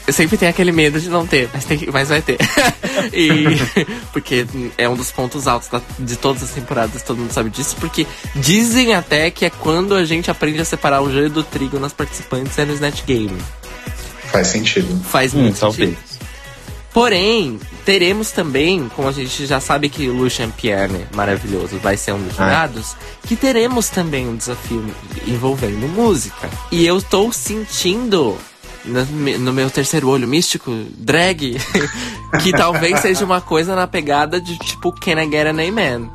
Eu sempre tenho aquele medo de não ter, mas, tem, que- mas vai ter. <laughs> e, <laughs> porque é um dos pontos altos da- de todas as temporadas, todo mundo sabe disso, porque dizem até que é quando a gente aprende a separar o joio do trigo nas participantes é no Snatch Game. Faz sentido. Faz Hum, muito talvez. Porém, teremos também, como a gente já sabe que o Lucian Pierre, maravilhoso, vai ser um dos Ai. jurados, que teremos também um desafio envolvendo música. E eu estou sentindo no, me- no meu terceiro olho místico, drag, <laughs> que talvez seja uma coisa na pegada de tipo Can I Get an Amen?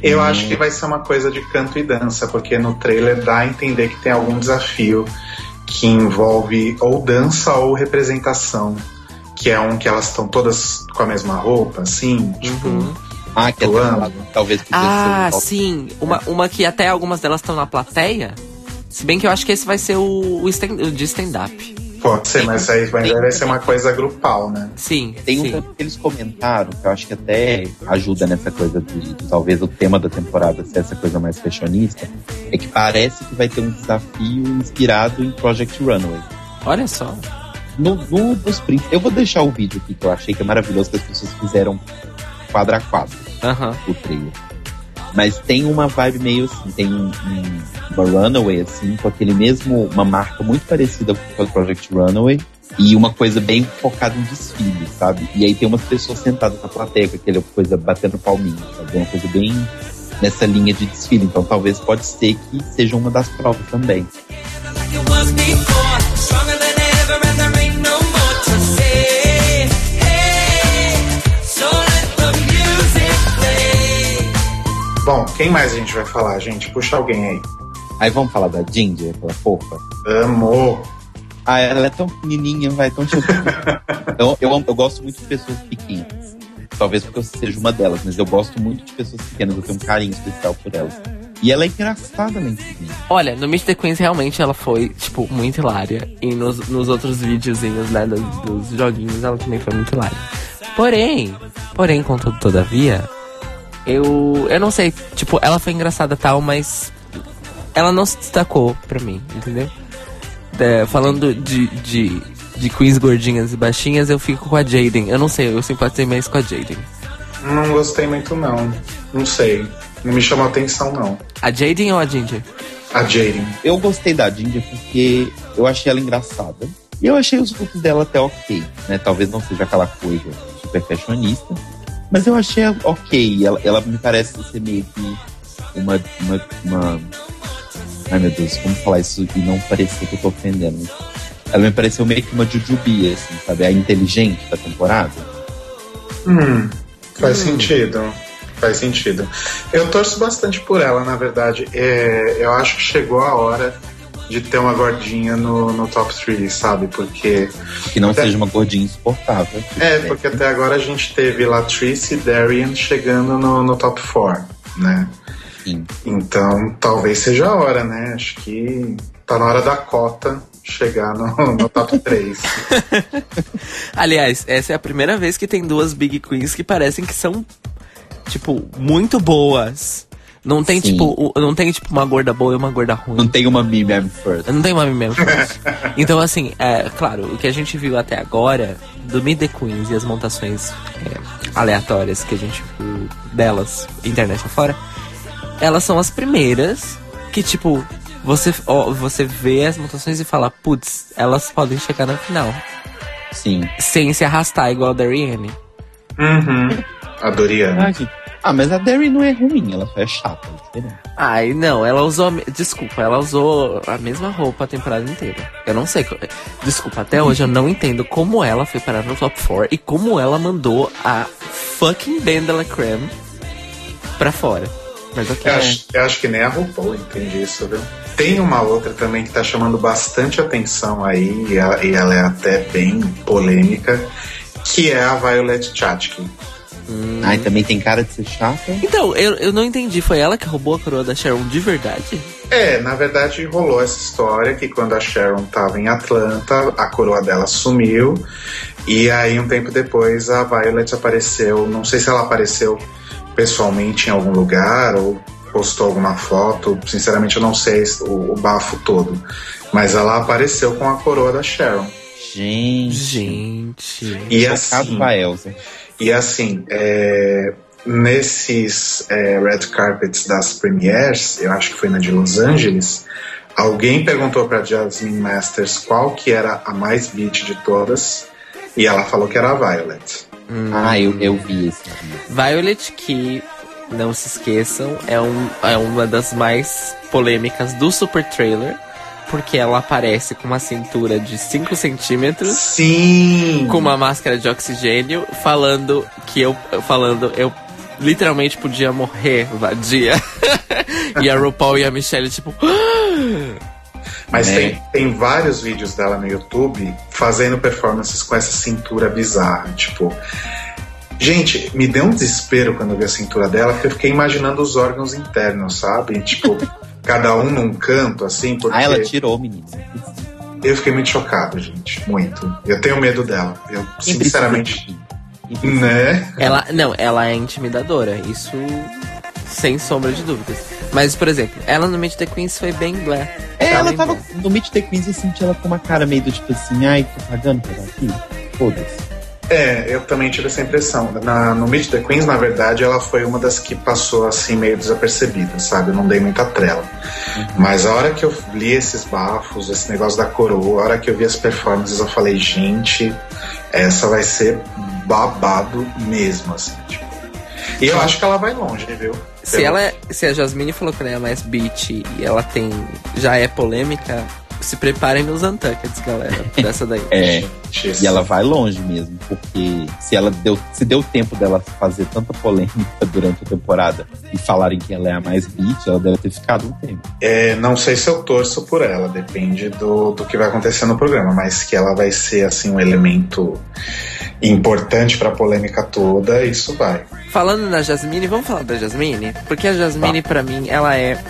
Eu acho que vai ser uma coisa de canto e dança, porque no trailer dá a entender que tem algum desafio que envolve ou dança ou representação. Que é um que elas estão todas com a mesma roupa, assim, tipo. Uhum. Ah, que Atuando. falado, talvez podia Ah, ser um sim. Uma, uma que até algumas delas estão na plateia. Se bem que eu acho que esse vai ser o, o stand- o de stand-up. Pode ser, mas aí vai, vai ser uma coisa grupal, né? Sim, Tem um sim. tanto que eles comentaram, que eu acho que até ajuda nessa coisa de, de talvez o tema da temporada ser essa coisa mais fashionista, é que parece que vai ter um desafio inspirado em Project Runway. Olha só. No, no dos príncipes. Eu vou deixar o vídeo aqui que eu achei que é maravilhoso que as pessoas fizeram quadro a quadro Aham. o trailer. Mas tem uma vibe meio assim, tem um, um- uma Runaway, assim, com aquele mesmo, uma marca muito parecida com o Project Runaway. E uma coisa bem focada em desfile, sabe? E aí tem umas pessoas sentadas na plateia com aquela coisa batendo palminho, sabe? Uma coisa bem nessa linha de desfile. Então talvez pode ser que seja uma das provas também. like Bom, quem mais a gente vai falar, gente? Puxa alguém aí. Aí vamos falar da Ginger, aquela fofa. Amo. Ah, ela é tão pequenininha, vai tão chupada. <laughs> eu, eu, eu gosto muito de pessoas pequenas. Talvez porque eu seja uma delas, mas eu gosto muito de pessoas pequenas, eu tenho um carinho especial por elas. E ela é engraçada em cima. Olha, no Meet the Queens realmente ela foi, tipo, muito hilária. E nos, nos outros videozinhos, né, dos, dos joguinhos, ela também foi muito hilária. Porém, porém, contudo, todavia, eu, eu não sei, tipo, ela foi engraçada tal, mas ela não se destacou pra mim, entendeu? É, falando de, de, de queens gordinhas e baixinhas, eu fico com a Jaden. Eu não sei, eu simpatizei mais com a Jaden. Não gostei muito, não. Não sei. Não me chamou atenção, não. A Jaden ou a Ginger? A Jaden. Eu gostei da Ginger porque eu achei ela engraçada. E eu achei os looks dela até ok, né? Talvez não seja aquela coisa super fashionista. Mas eu achei ok. Ela, ela me parece ser meio que uma, uma, uma... Ai meu Deus, como falar isso e não parecer que eu tô ofendendo? Ela me pareceu meio que uma Jujubi, assim, sabe? A inteligente da temporada. Hum, faz sentido. Faz sentido. Eu torço bastante por ela, na verdade. É, eu acho que chegou a hora de ter uma gordinha no, no top 3, sabe? Porque. Que não Até- seja uma gordinha insuportável. É, porque até agora a gente teve Latrice e Darian chegando no, no top 4, né? Sim. Então talvez seja a hora, né? Acho que tá na hora da cota chegar no, no top <laughs> 3. Aliás, essa é a primeira vez que tem duas Big Queens que parecem que são, tipo, muito boas. Não tem, Sim. tipo, o- não tem, tipo, uma gorda boa e uma gorda ruim. Não tem uma meme first. Não tem uma mesmo. então, assim, é claro, o que a gente viu até agora do Meet the Queens e as montações é, aleatórias que a gente viu delas, internet afora, elas são as primeiras que, tipo, você, ó, você vê as montações e fala, putz, elas podem chegar na final. Sim. Sem se arrastar igual a Darienne. Uhum. A Doriana. Ah, gente. Ah, mas a Derry não é ruim, ela só é chata. é. Ai, não, ela usou. a me- Desculpa, ela usou a mesma roupa a temporada inteira. Eu não sei. Desculpa, até hoje eu não entendo como ela foi parar no top 4 e como ela mandou a fucking Bendela Creme pra fora. Mas ok. Eu acho, eu acho que nem a RuPaul entende isso, viu? Tem uma outra também que tá chamando bastante atenção aí, e ela, e ela é até bem polêmica, que é a Violet Chachki. Ai, também tem cara de ser chata. Então, eu, eu não entendi. Foi ela que roubou a coroa da Sharon de verdade? É, na verdade rolou essa história que quando a Sharon tava em Atlanta, a coroa dela sumiu. E aí, um tempo depois, a Violet apareceu. Não sei se ela apareceu pessoalmente em algum lugar ou postou alguma foto. Sinceramente, eu não sei o, o bafo todo. Mas ela apareceu com a coroa da Sharon. Gente. Gente. E assim, com a Elsa. E assim, é, nesses é, red carpets das premieres, eu acho que foi na de Los Angeles, alguém perguntou para Jasmine Masters qual que era a mais beat de todas, e ela falou que era a Violet. Ah, eu, eu vi vídeo. Violet, que não se esqueçam, é, um, é uma das mais polêmicas do Super Trailer. Porque ela aparece com uma cintura de 5 centímetros. Sim! com uma máscara de oxigênio, falando que eu. falando, eu literalmente podia morrer, vadia. <laughs> e a RuPaul e a Michelle, tipo. <gasps> Mas né? tem, tem vários vídeos dela no YouTube fazendo performances com essa cintura bizarra. Tipo, gente, me deu um desespero quando eu vi a cintura dela, porque eu fiquei imaginando os órgãos internos, sabe? Tipo, <laughs> cada um num canto, assim, porque Ah, ela tirou, menina. eu fiquei muito chocado, gente. Muito. Eu tenho medo dela. Eu, sinceramente, né? Ela. Não, ela é intimidadora. Isso. sem sombra de dúvidas. Mas, por exemplo, ela no Meet the Queens foi bem blé. É, ela tava. blé. No Meet the Queens eu senti ela com uma cara meio do tipo assim, ai, tô pagando pra dar aqui. Foda-se. É, eu também tive essa impressão. Na, no Meet the Queens, na verdade, ela foi uma das que passou assim meio desapercebida, sabe? Eu não dei muita trela. Mas a hora que eu li esses bafos, esse negócio da coroa, a hora que eu vi as performances, eu falei, gente, essa vai ser babado mesmo, assim, tipo. E eu acho que ela vai longe, viu? Se, Pelo- ela é- se a Jasmine falou que ela é mais beat e ela tem. já é polêmica, se preparem nos Untuckeds, galera. Dessa <laughs> daí. É. Gente, E ela vai longe mesmo, porque se ela deu, se deu tempo dela fazer tanta polêmica durante a temporada e falarem que ela é a mais beat, ela deve ter ficado um tempo. É, não sei se eu torço por ela, depende do, do que vai acontecer no programa, mas que ela vai ser assim um elemento importante pra polêmica toda, isso vai. Falando na Jasmine, vamos falar da Jasmine? Porque a Jasmine, pra mim, ela é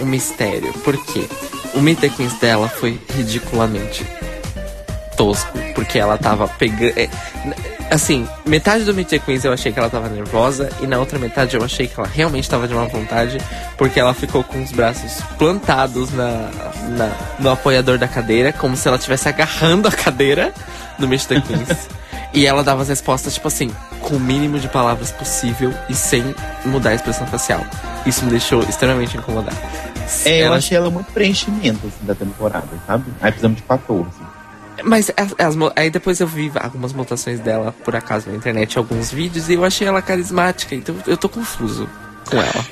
um mistério. Por quê? O Queens dela foi ridiculamente tosco, porque ela tava pegando. assim, metade do Meet Queens eu achei que ela tava nervosa, e na outra metade eu achei que ela realmente tava de má vontade, porque ela ficou com os braços plantados na, na- no apoiador da cadeira, como se ela estivesse agarrando a cadeira do Meet Queens. <laughs> E ela dava as respostas, tipo assim, com o mínimo de palavras possível e sem mudar a expressão facial. Isso me deixou extremamente incomodado. É, eu Ela- achei ela muito preenchimento assim, da temporada, sabe? Aí precisamos de 14. Mas as- as aí depois eu vi algumas mutações dela, por acaso, na internet, alguns vídeos, e eu achei ela carismática, então eu tô confuso com ela.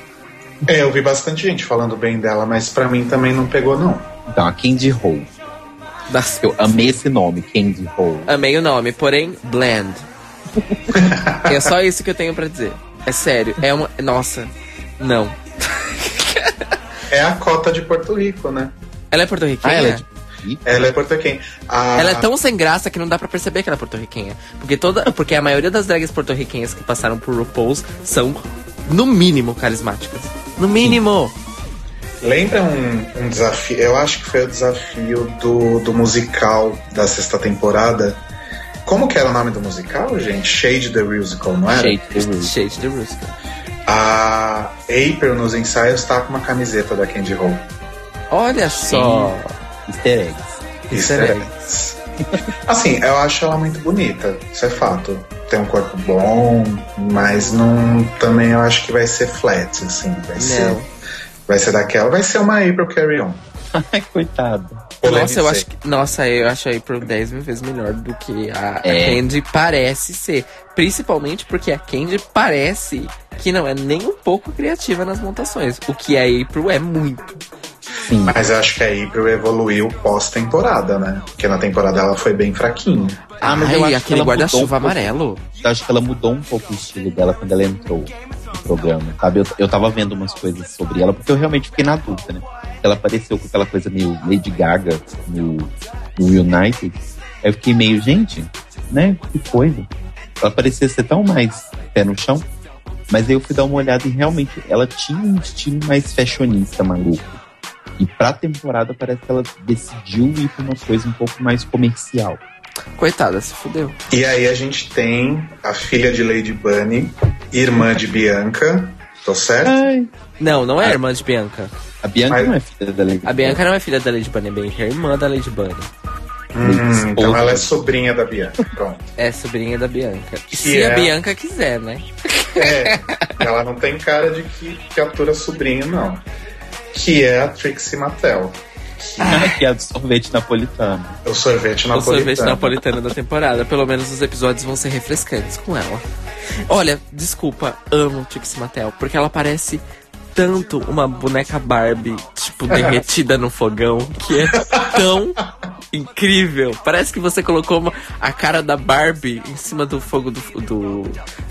É, eu vi bastante gente falando bem dela, mas pra mim também não pegou, não. Então, a Candy Hole. Das- Eu amei esse nome, Candy Hole. Amei o nome, porém, bland. <laughs> é só isso que eu tenho pra dizer. É sério, é uma. Nossa, não. <laughs> É a cota de Porto Rico, né? Ela é Ah, porto-riquenha? ela é de Rico? Ela é porto-riquenha. A- Ela é tão sem graça que não dá pra perceber que ela é porto-riquenha. Porque toda, porque a maioria das drags porto-riquenhas que passaram por RuPaul's são, no mínimo, carismáticas. No mínimo! Lembra um, um desafio? Eu acho que foi o desafio do, do musical da sexta temporada. Como que era o nome do musical, gente? Shade the Musical, não era? Shade. Shade the Rooster. A April nos ensaios tá com uma camiseta da Candy Hole. Olha só! Easter eggs. Easter Easter egg. eggs. <laughs> Assim, eu acho ela muito bonita, isso é fato. Tem um corpo bom, mas não. Também eu acho que vai ser flat, assim. Vai ser, vai ser daquela. Vai ser uma April Carry On. <laughs> Ai, coitado. Nossa, eu acho que. Nossa, eu acho a April 10 mil vezes melhor do que a, a É. Candy parece ser. Principalmente porque a Candy parece que não é nem um pouco criativa nas montações. O que a April é muito. Sim. Mas eu acho que a April evoluiu pós-temporada, né? Porque na temporada ela foi bem fraquinha. Ah, mas Ai, eu acho que aquele ela mudou guarda-chuva um pouco. amarelo. Eu acho que ela mudou um pouco o estilo dela quando ela entrou programa, sabe? Eu, eu tava vendo umas coisas sobre ela, porque eu realmente fiquei na dúvida, né? Ela apareceu com aquela coisa meio Lady Gaga no, no United. Aí eu fiquei meio, gente, né? Que coisa. Ela parecia ser tão mais pé no chão. Mas aí eu fui dar uma olhada e realmente ela tinha um estilo mais fashionista, maluco. E pra temporada parece que ela decidiu ir pra uma coisa um pouco mais comercial. Coitada, se fudeu. E aí a gente tem a filha de Lady Bunny, irmã de Bianca. Tô certo? Ai. Não, não é Ah. irmã de Bianca. A Bianca Mas- não é filha da Lady A Bianca não é filha da Lady Bunny, Bianca é irmã da Lady Bunny. Hum, então ela é sobrinha da Bianca. Pronto. É sobrinha da Bianca. Que Se é- a Bianca quiser, né? É, ela não tem cara de que, que atura sobrinho, não. Que é a Trixie Mattel. <laughs> que é do sorvete napolitano. O sorvete O napolitano. sorvete napolitano da temporada. Pelo menos os episódios vão ser refrescantes com ela. Olha, desculpa, amo Trixie Mattel, porque ela parece tanto uma boneca Barbie, tipo, derretida no fogão, que é tão incrível. Parece que você colocou uma- a cara da Barbie em cima do fogo do, do,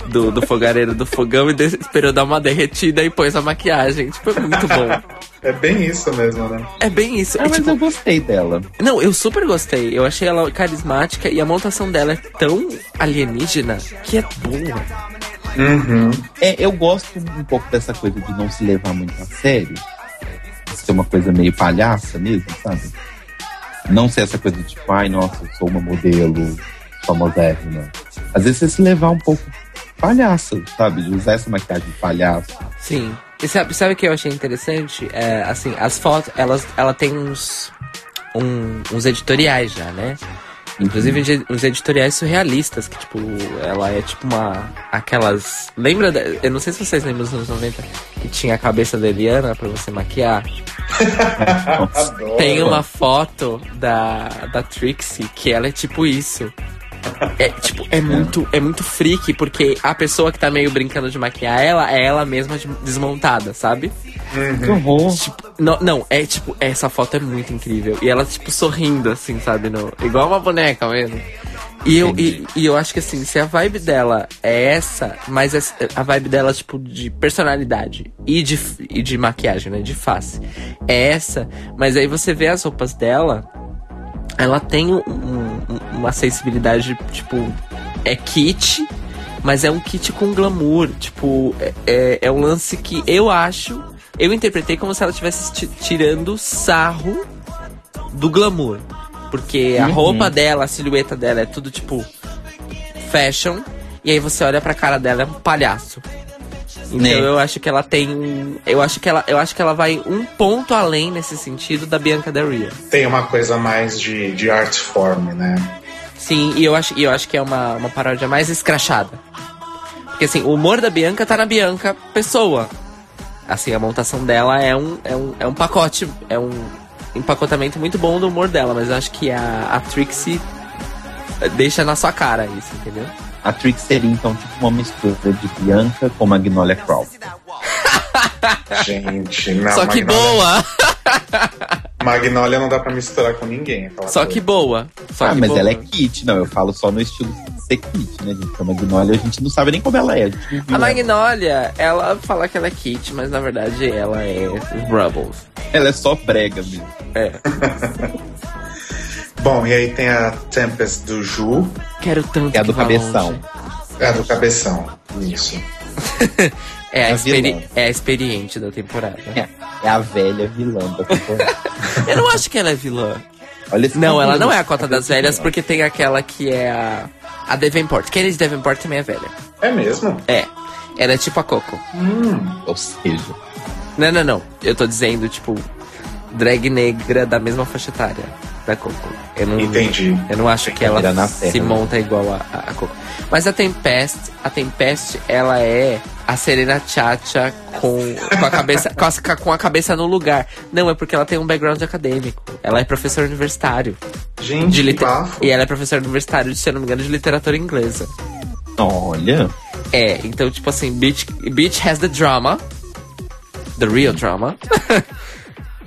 do, do fogareiro do fogão e esperou dar uma derretida e pôs a maquiagem. Tipo, é muito bom. <laughs> É bem isso mesmo, né? É bem isso. Ah, é, mas tipo, eu gostei dela. não, eu super gostei. Eu achei ela carismática e a montação dela é tão alienígena que é boa. Uhum. É, eu gosto um pouco dessa coisa de não se levar muito a sério. Ser uma coisa meio palhaça mesmo, sabe? Não ser essa coisa de tipo, ai, nossa, eu sou uma modelo famosérrima. Às vezes você se levar um pouco palhaça, sabe? De usar essa maquiagem de palhaço. Sim. E sabe, sabe o que eu achei interessante? É, assim, as fotos, elas, ela tem uns, um- uns editoriais já, né? Inclusive uns editoriais surrealistas, que tipo, ela é tipo uma. Aquelas. Lembra? da- eu não sei se vocês lembram dos anos 90, que tinha a cabeça da Eliana pra você maquiar. <laughs> Tem uma foto da, da Trixie que ela é tipo isso. É, tipo, é muito, é muito freak, porque a pessoa que tá meio brincando de maquiar ela é ela mesma de- desmontada, sabe? Que horror. Tipo, não, não, é tipo, essa foto é muito incrível. E ela, tipo, sorrindo, assim, sabe? No, igual uma boneca mesmo. E eu, e, e eu acho que assim, se a vibe dela é essa, mas essa- a vibe dela, tipo, de personalidade e de, e de maquiagem, né? De face. É essa, mas aí você vê as roupas dela, ela tem um- um- uma sensibilidade, tipo, é kit, mas é um kit com glamour. Tipo, é, é, é um lance que eu acho. Eu interpretei como se ela estivesse ti- tirando sarro do glamour. Porque a Uhum. roupa dela, a silhueta dela é tudo tipo fashion. E aí você olha pra cara dela, é um palhaço. Então Né. eu acho que ela tem. um- Eu acho que ela, eu acho que ela vai um ponto além nesse sentido da Bianca Del Rio. Tem uma coisa mais de, de art form, né? Sim, e eu acho, e eu acho que é uma, uma paródia mais escrachada. Porque assim, o humor da Bianca tá na Bianca pessoa. Assim, a montação dela é um, é um, é um pacote, é um empacotamento muito bom do humor dela, mas eu acho que a, a Trixie deixa na sua cara isso, entendeu? A Trix seria então tipo uma mistura de Bianca com Magnolia Crow. <laughs> Gente, não. Só que Magnolia- boa! Magnolia não dá pra misturar com ninguém. aquela Só coisa. que boa. Só ah, que mas boa. ela é kit, não, eu falo só no estilo de ser kit, né, gente? Porque a Magnolia a gente não sabe nem como ela é. A, A ela. Magnolia, ela fala que ela é Kit, mas na verdade ela é Rubbles. Ela é só brega mesmo. É. <laughs> Bom, e aí tem a Tempest do Ju, Quero tanto Que é a do cabeção. longe. é a do Cabeção. Isso. <laughs> É a, A experi- vilã. é a experiente da temporada. É, é a velha vilã da temporada. <laughs> Eu não acho que ela é vilã. Olha esse Não, ela não é a cota das velhas, porque tem aquela que é a. A Davenport. Kennedy Davenport também é velha. É mesmo? É. Ela é tipo a Coco. Ou seja, Não, não, não. Eu tô dizendo, tipo, drag negra da mesma faixa etária da Coco. Eu não, Entendi. Eu não acho que ela na terra, se né? monta igual a, a, Coco. Mas a Tempest, a Tempest, ela é a Serena Chacha com, com a cabeça com a, com a cabeça no lugar. Não, é porque ela tem um background acadêmico. Ela é professora universitário. Gente, De liter... E ela é professora universitária, se eu não me engano, de literatura inglesa. olha. É, então, tipo assim, Beach, Beach has the drama. The real drama. <laughs>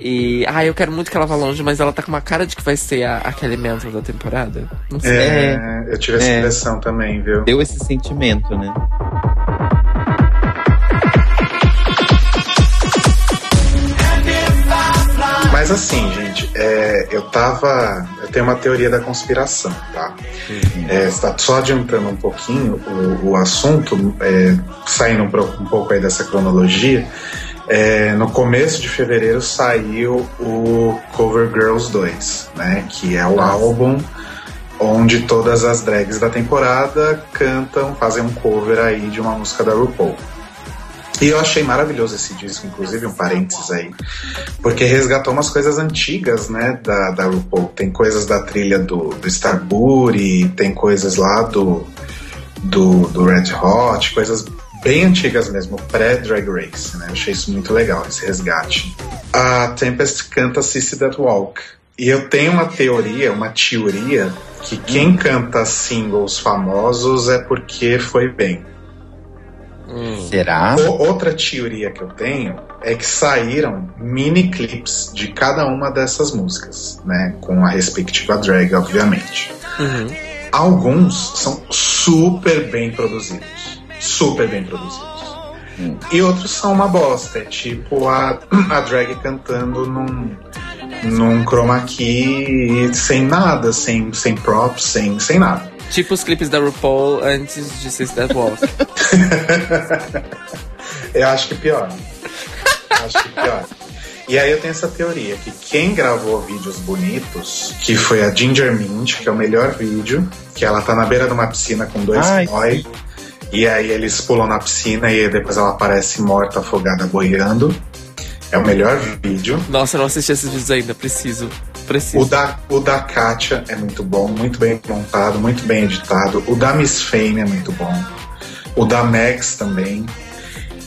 e, ah, eu quero muito que ela vá longe, mas ela tá com uma cara de que vai ser a, a Kelly Mantle da temporada. Não sei. É, eu tive essa É. impressão também, viu? Deu esse sentimento, né? Mas assim, gente, é, eu tava. Eu tenho uma teoria da conspiração, tá? É, está só adiantando um pouquinho o, o assunto, é, saindo um, um pouco aí dessa cronologia. É, no começo de fevereiro saiu o Cover Girls 2, né? Que é o álbum onde todas as drags da temporada cantam, fazem um cover aí de uma música da RuPaul. E eu achei maravilhoso esse disco, inclusive um parênteses aí, porque resgatou umas coisas antigas, né, da, da RuPaul. Tem coisas da trilha do, do Starbury, tem coisas lá do, do, do Red Hot, coisas bem antigas mesmo, pré-Drag Race, né? Eu achei isso muito legal, esse resgate. A Tempest canta Sissy That Walk. E eu tenho uma teoria, uma teoria, que quem canta singles famosos é porque foi bem. Será? O- outra teoria que eu tenho é que saíram mini clips de cada uma dessas músicas, né? Com a respectiva drag, obviamente. Uhum. Alguns são super bem produzidos. Super bem produzidos. Hum. E outros são uma bosta. É tipo a, a drag cantando num, num chroma key sem nada, sem, sem props, sem, sem nada. Tipo os clipes da RuPaul antes de Sis That Walk. Eu acho que pior. Eu acho que pior. E aí eu tenho essa teoria que quem gravou vídeos bonitos, que foi a Ginger Mint, que é o melhor vídeo, que ela tá na beira de uma piscina com dois Ai, boy E aí eles pulam na piscina e depois ela aparece morta, afogada, boiando. É o melhor vídeo. Nossa, eu não assisti esses vídeos ainda, preciso. Preciso. O da, o da Katia é muito bom, muito bem montado, muito bem editado. O da Miss Fame é muito bom. O da Max também.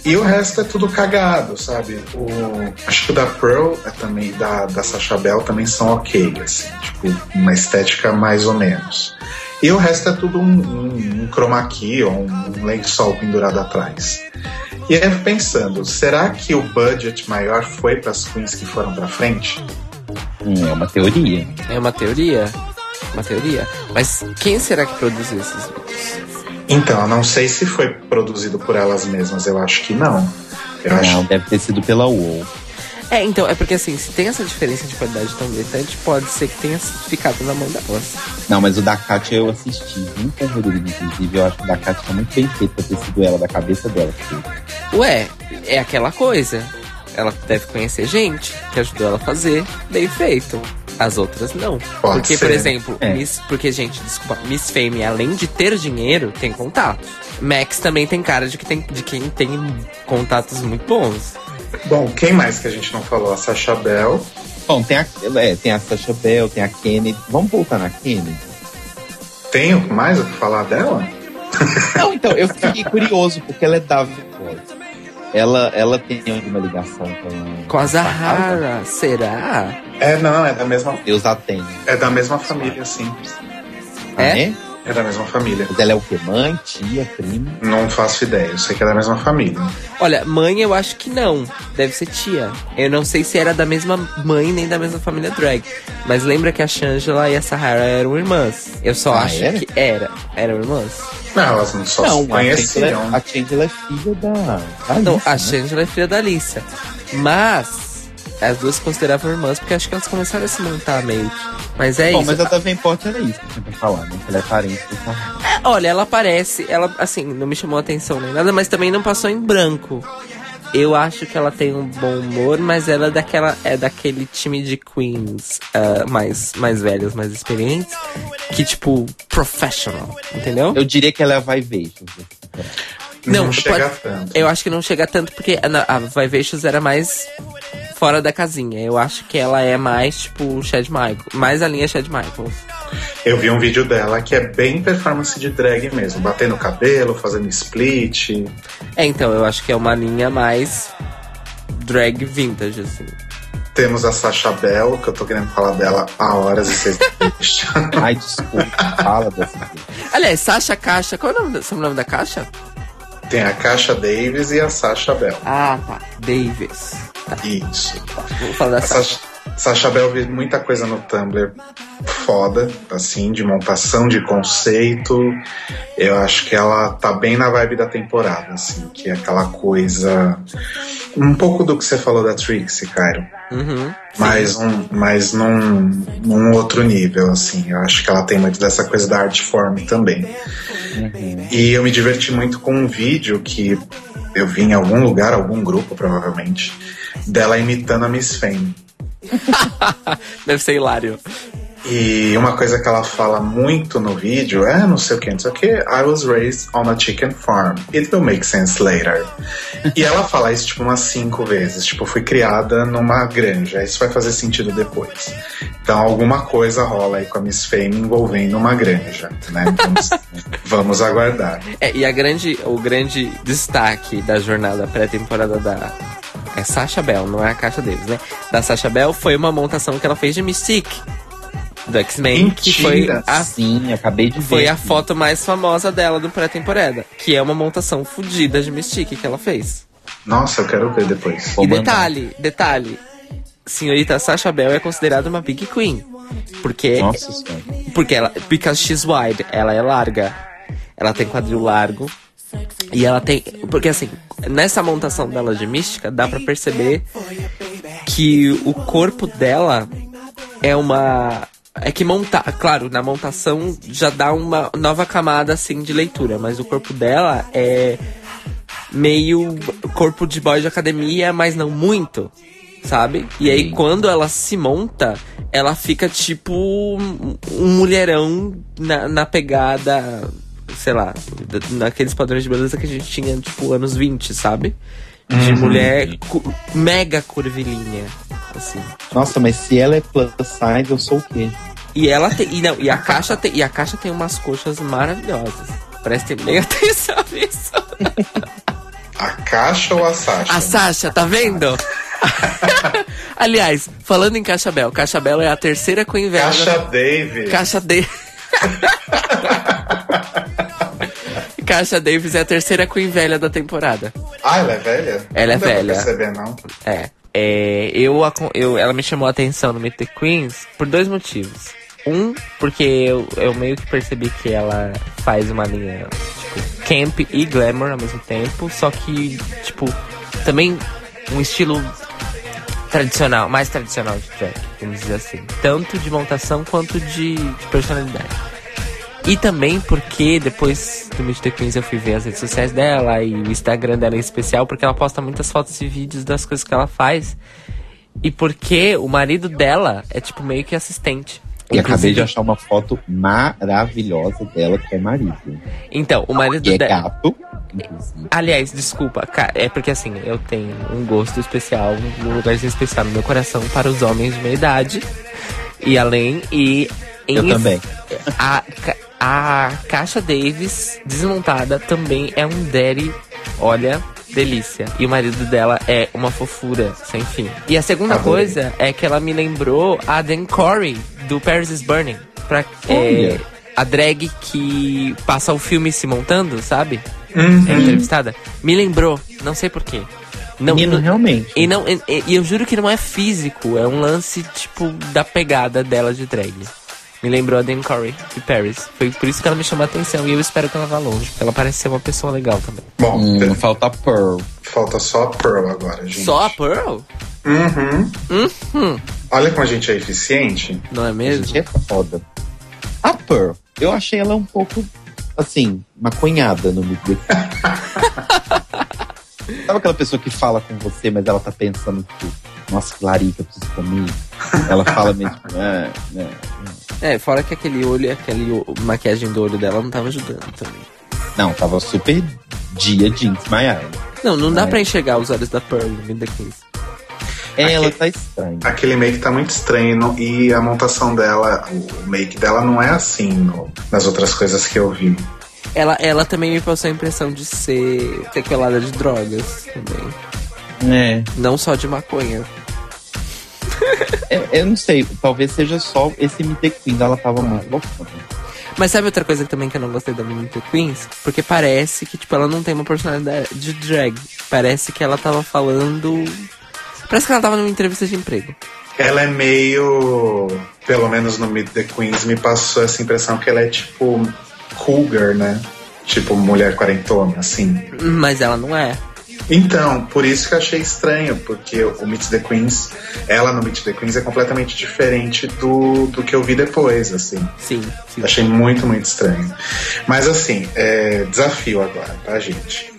E o resto é tudo cagado, sabe? O, acho que o da Pearl é também, da, da Sacha Bell também são ok, assim, tipo, uma estética mais ou menos. E o resto é tudo um, um, um chroma key ou um, um lençol pendurado atrás. E aí eu fico pensando, será que o budget maior foi para as queens que foram para frente? Hum, é uma teoria. É uma teoria. Uma teoria. Mas quem será que produziu esses vídeos? Então, eu não sei se foi produzido por elas mesmas, eu acho que não. Eu Não, acho deve ter sido pela UOL. É, então, é porque assim, se tem essa diferença de qualidade tão gritante, pode ser que tenha ficado na mão delas. Não, mas o da Katia eu assisti o Rodrigo, inclusive. Eu acho que o da Katia tá muito bem feito pra ter sido ela, da cabeça dela. que fez. Ué, é aquela coisa. Ela deve conhecer gente que ajudou ela a fazer, bem feito. As outras não. Pode porque, ser. por exemplo, É. Miss, porque, gente, desculpa, Miss Fame, além de ter dinheiro, tem contato. Max também tem cara de, que tem, de quem tem contatos muito bons. Bom, quem mais que a gente não falou? A Sacha Bell. Bom, tem a, é, tem a Sasha Bell, tem a Kennedy. Vamos voltar na Kennedy? Tenho mais o que falar dela? Não, então, eu fiquei curioso, porque ela é da Voice. Ela, ela tem alguma ligação com... Com a Zahara, será? É, não, é da mesma, Deus a tem. é da mesma família, sim. É? É? É da mesma família. Mas ela é o quê? Mãe, tia, prima? Não faço ideia, eu sei que é da mesma família. Olha, mãe eu acho que não. Deve ser tia. Eu não sei se era da mesma mãe nem da mesma família drag. Mas lembra que a Shangela e a Sahara eram irmãs. Eu só Ah, acho era? que era. Eram irmãs. Não, elas não só se Não, a Angela, conheciam. a Angela é filha da... da Não, a né? Shangela é filha da Alissa. Mas as duas se consideravam irmãs porque acho que elas começaram a se montar meio. Mas é Bom, isso. mas a Davenport era isso que eu tinha pra falar, né? Ela é parente do. É, olha, ela aparece, ela assim, não me chamou a atenção nem nada, mas também não passou em branco. Eu acho que ela tem um bom humor, mas ela é daquela é daquele time de queens ah, mais mais velhas, mais experientes, que tipo professional, entendeu? Eu diria que ela é a Vai Vejo. Não, Não, chega pode- tanto. Eu acho que não chega tanto porque a, a Vivacious era mais fora da casinha. Eu acho que ela é mais tipo Chad Michael, mais a linha Chad Michaels. Eu vi um vídeo dela que é bem performance de drag mesmo, batendo o cabelo, fazendo split. É, então eu acho que é uma linha mais drag vintage assim. Temos a Sacha Bell, que eu tô querendo falar dela há horas e vocês. Ai, desculpa, fala dessa <laughs> vez. Aliás, Sasha Caixa, qual é o nome da, o nome da caixa? Tem a Kasha Davis e a Sacha Bell. Ah, tá. Davis. Isso. Vou falar da A Sasha. Sacha, Bell vi muita coisa no Tumblr foda, assim, de montação, de conceito. Eu acho que ela tá bem na vibe da temporada, assim, que é aquela coisa. Um pouco do que você falou da Trixie, Cairo. Uhum. Mas, um, mas num, num outro nível, assim. Eu acho que ela tem muito dessa coisa da art form também. E eu me diverti muito com um vídeo que eu vi em algum lugar, algum grupo, provavelmente, dela imitando a Miss Fame. <laughs> Deve ser hilário. E uma coisa que ela fala muito no vídeo é não sei o que, não sei o que, I was raised on a chicken farm. It will make sense later. e ela fala isso tipo umas cinco vezes. Tipo, fui criada numa granja. Isso vai fazer sentido depois. Então alguma coisa rola aí com a Miss Fame envolvendo uma granja, né? Vamos, <laughs> vamos aguardar. É, e a grande, o grande destaque da jornada pré-temporada da. É Sasha Bell, não é a caixa deles, né? Da Sasha Bell foi uma montação que ela fez de Mystique. Do X-Men, que foi a Sim, acabei de ver. Foi a aqui. foto mais famosa dela do pré-temporada. Que é uma montação fodida de Mystique que ela fez. Nossa, eu quero ver depois. Vou e mandar. detalhe, detalhe. Senhorita Sasha Bell é considerada uma Big Queen. Porque, Nossa senhora. porque ela, because she's wide, ela é larga. Ela tem quadril largo. E ela tem. Porque assim, nessa montação dela de mística, dá pra perceber que o corpo dela é uma. É que montar, claro, na montação já dá uma nova camada assim de leitura, mas o corpo dela é meio corpo de boy de academia, mas não muito, sabe? E aí quando ela se monta, ela fica tipo um um mulherão na, na pegada sei lá, naqueles padrões de beleza que a gente tinha, tipo, anos 20, sabe? De mulher cu- mega curvilínea, assim. Nossa, mas se ela é plus size, eu sou o quê? E ela tem. E, não, e, a caixa tem, e a caixa tem umas coxas maravilhosas. Prestem bem <laughs> atenção nisso. A caixa ou a Sasha? A Sasha, tá vendo? <laughs> Aliás, falando em Caixa Bel, Caixa Bel é a terceira com inveja. Caixa Davis. Caixa D. <laughs> Caixa Davis é a terceira Queen velha da temporada. Ah, ela é velha? Ela é não pra velha. perceber, não. É. É, eu, eu, ela me chamou a atenção no Meet the Queens por dois motivos. Um, porque eu, eu meio que percebi que ela faz uma linha, tipo, camp e glamour ao mesmo tempo, só que, tipo, também um estilo tradicional, mais tradicional de drag, vamos dizer assim. Tanto de montação quanto de, de personalidade. E também porque depois do Meet the Queens eu fui ver as redes sociais dela e o Instagram dela em especial, porque ela posta muitas fotos e vídeos das coisas que ela faz. E porque o marido dela é tipo meio que assistente. E acabei de Inclusive- achar uma foto maravilhosa dela com o marido. Então, o marido Que é dela. gato, inclusive. Aliás, desculpa, é porque assim, eu tenho um gosto especial, um lugarzinho especial no meu coração para os homens de meia idade. E além, e. em Eu também. A, a Caixa Davis desmontada também é um daddy, olha, delícia. E o marido dela é uma fofura, sem fim. E a segunda Adorei. coisa é que ela me lembrou a Dan Corey, do Paris is Burning. Pra, é, Olha. A drag que passa o filme se montando, sabe? Uhum. É entrevistada. Me lembrou, não sei porquê. Não, Menino, não- realmente. e, não, e, e eu juro que não é físico, é um lance, tipo, da pegada dela de drag. Me lembrou a Dan Corey, de Paris. Foi por isso que ela me chamou a atenção e eu espero que ela vá longe. Ela parece ser uma pessoa legal também. Bom, Hum, falta a Pearl. falta só a Pearl agora, gente. Só a Pearl? Uhum. Olha como a gente é eficiente. Não é A mesmo? gente é foda. A Pearl, eu achei ela um pouco, assim, maconhada no Meet the. <laughs> Sabe aquela pessoa que fala com você, mas ela tá pensando, tipo, nossa, que larica, eu preciso comer. Ela fala mesmo, tipo, ah, né. É, fora que aquele olho, aquele maquiagem do olho dela não tava ajudando também. Não, tava super dia de desmaiar. Não, não dá É. pra enxergar os olhos da Pearl no Meet the Queens. É, ela tá estranha. Aquele make tá muito estranho e a montação dela, o make dela não é assim no- nas outras coisas que eu vi. Ela, ela também me passou a impressão de ser sequelada de drogas também. É, Não só de maconha. é, eu não sei, talvez seja só esse Meet the Queen, ela tava muito louca. Mas sabe outra coisa que também que eu não gostei da the Queens? Porque parece que, tipo, ela não tem uma personalidade de drag. Parece que ela tava falando. Parece que ela tava numa entrevista de emprego. Ela é meio. Pelo menos no Meet the Queens me passou essa impressão que ela é tipo. cougar, né? Tipo mulher quarentona, assim. Mas ela não é. Então, por isso que eu achei estranho, porque o Meet the Queens, ela no Meet the Queens é completamente diferente do, do que eu vi depois, assim. Sim, sim. Achei muito, muito estranho. Mas assim, é, desafio agora, tá, gente?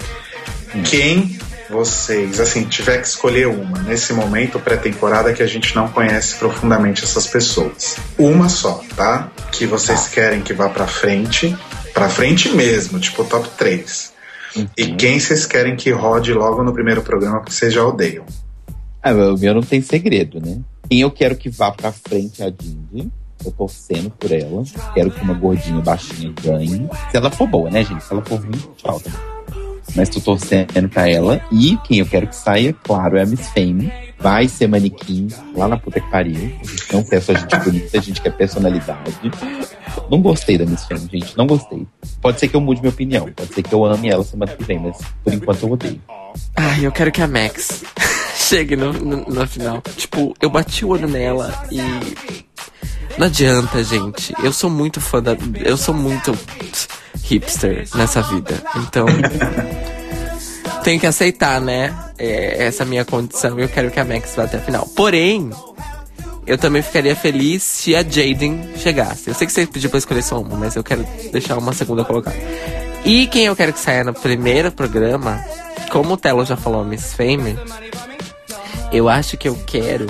Quem vocês, assim, tiver que escolher uma nesse momento pré-temporada que a gente não conhece profundamente essas pessoas. Uma só, tá? Que vocês querem que vá pra frente, pra frente mesmo, tipo top 3. E quem vocês querem que rode logo no primeiro programa porque vocês já odeiam? Ah, o meu não tem segredo, né? Quem eu quero que vá pra frente é a Dindy. Eu tô torcendo por ela. Quero que uma gordinha baixinha ganhe. Se ela for boa, né, gente? Se ela for ruim, tchau. Tá? Mas tô torcendo pra ela. E quem eu quero que saia, claro, é a Miss Fame. Vai ser manequim lá na puta que pariu. Não quer só gente bonita, a gente quer personalidade. Não gostei da Miss Fame, gente. Não gostei. Pode ser que eu mude minha opinião. Pode ser que eu ame ela semana que vem, mas por enquanto eu odeio. Ai, eu quero que a Max <laughs> chegue no, no, no final. Tipo, eu bati o olho nela e. Não adianta, gente. Eu sou muito fã da. Eu sou muito hipster nessa vida. Então. <laughs> tenho que aceitar, né? É, essa minha condição. Eu quero que a Max vá até a final. Porém. Eu também ficaria feliz se a Jaden chegasse. Eu sei que você pediu pra escolher só uma, mas eu quero deixar uma segunda colocada. E quem eu quero que saia no primeiro programa, como o Telo já falou, Miss Fame, eu acho que eu quero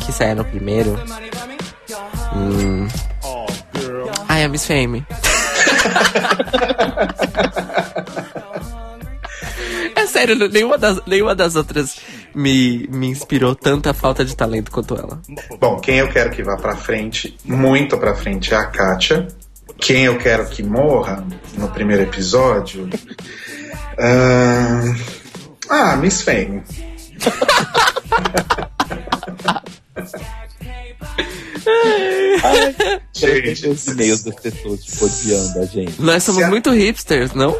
que saia no primeiro. Hum. Ai, a Miss Fame. É sério, nenhuma das, nenhuma das outras me, me inspirou tanta falta de talento quanto ela. Bom, quem eu quero que vá pra frente, muito pra frente, é a Kátia. Quem eu quero que morra no primeiro episódio. ahn, Ah, Miss Fame. <laughs> Gente, Os e-mails das pessoas, tipo, odiando a gente. Nós somos muito hipsters, não?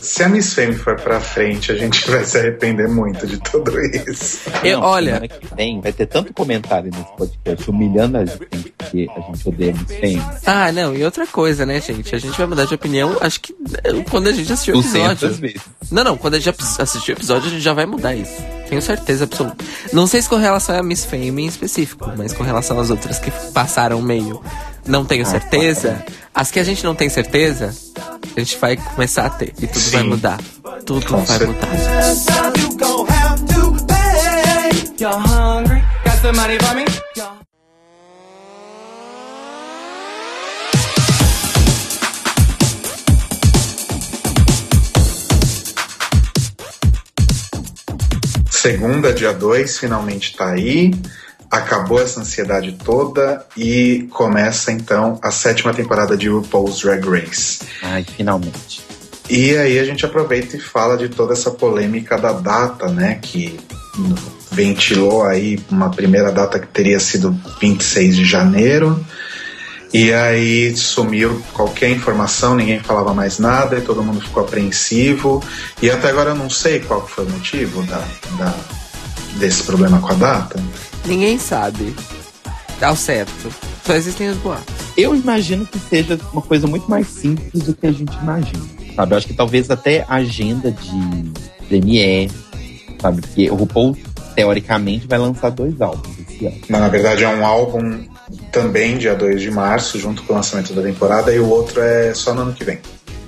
Se a Miss Fame for pra frente, a gente vai se arrepender muito de tudo isso. Eu, olha, semana que vem vai ter tanto comentário nesse podcast humilhando a gente porque a gente odeia Miss Fame. ah, não, e outra coisa, né, gente? A gente vai mudar de opinião, acho que eh, quando a gente assistir o 200 episódio. vezes. Não, não, quando a gente assistir o episódio, a gente já vai mudar isso. Tenho certeza absoluta. Não sei se com relação a Miss Fame em específico, mas com relação às outras que passaram meio. Não tenho certeza. As que a gente não tem certeza, a gente vai começar a ter. E tudo Sim. vai mudar. Tudo Com vai certeza. mudar. Segunda, dia 2, finalmente tá aí. Acabou essa ansiedade toda e começa então a sétima temporada de RuPaul's Drag Race. Ai, finalmente. E aí a gente aproveita e fala de toda essa polêmica da data, né? Que ventilou aí uma primeira data que teria sido 26 de janeiro. E aí sumiu qualquer informação, ninguém falava mais nada e todo mundo ficou apreensivo. E até agora eu não sei qual foi o motivo da, da- desse problema com a data. Ninguém sabe. Ao certo. Só existem os boatos. Eu imagino que seja uma coisa muito mais simples do que a gente imagina. Sabe? Eu acho que talvez até a agenda de Premiere, sabe? Porque o RuPaul, teoricamente, vai lançar dois álbuns esse ano. Mas na verdade é um álbum também dia 2 de março, junto com o lançamento da temporada, e o outro é só no ano que vem.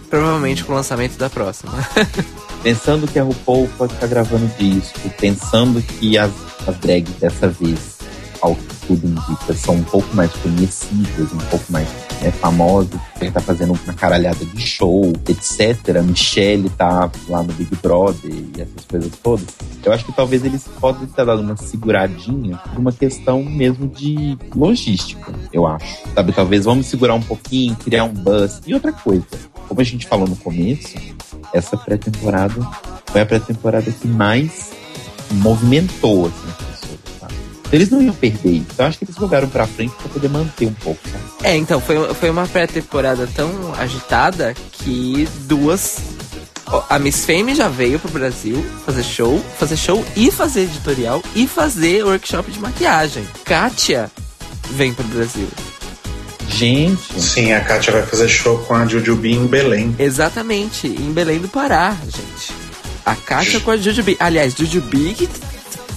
Provavelmente com o lançamento da próxima. <laughs> Pensando que a RuPaul pode estar gravando disco, pensando que as, as drags dessa vez, ao que tudo indica, são um pouco mais conhecidas, um pouco mais né, famosas, ele tá fazendo uma caralhada de show, etc. A Michelle tá lá no Big Brother e essas coisas todas. Eu acho que talvez eles podem ter dado uma seguradinha por uma questão mesmo de logística, eu acho. Sabe, talvez vamos segurar um pouquinho, criar um buzz. E outra coisa, como a gente falou no começo, essa pré-temporada foi a pré-temporada que mais movimentou assim, as pessoas, sabe? Então, eles não iam perder isso. Eu acho que eles jogaram pra frente pra poder manter um pouco, sabe? É, então, foi, foi uma pré-temporada tão agitada que duas. A Miss Fame já veio pro Brasil fazer show, fazer show e fazer editorial e fazer workshop de maquiagem. Kátia vem pro Brasil. Gente, Sim, a Kátia vai fazer show com a Jujubi em Belém. Exatamente, em Belém do Pará, gente. A Kátia com a Jujubi. Aliás, Jujubi que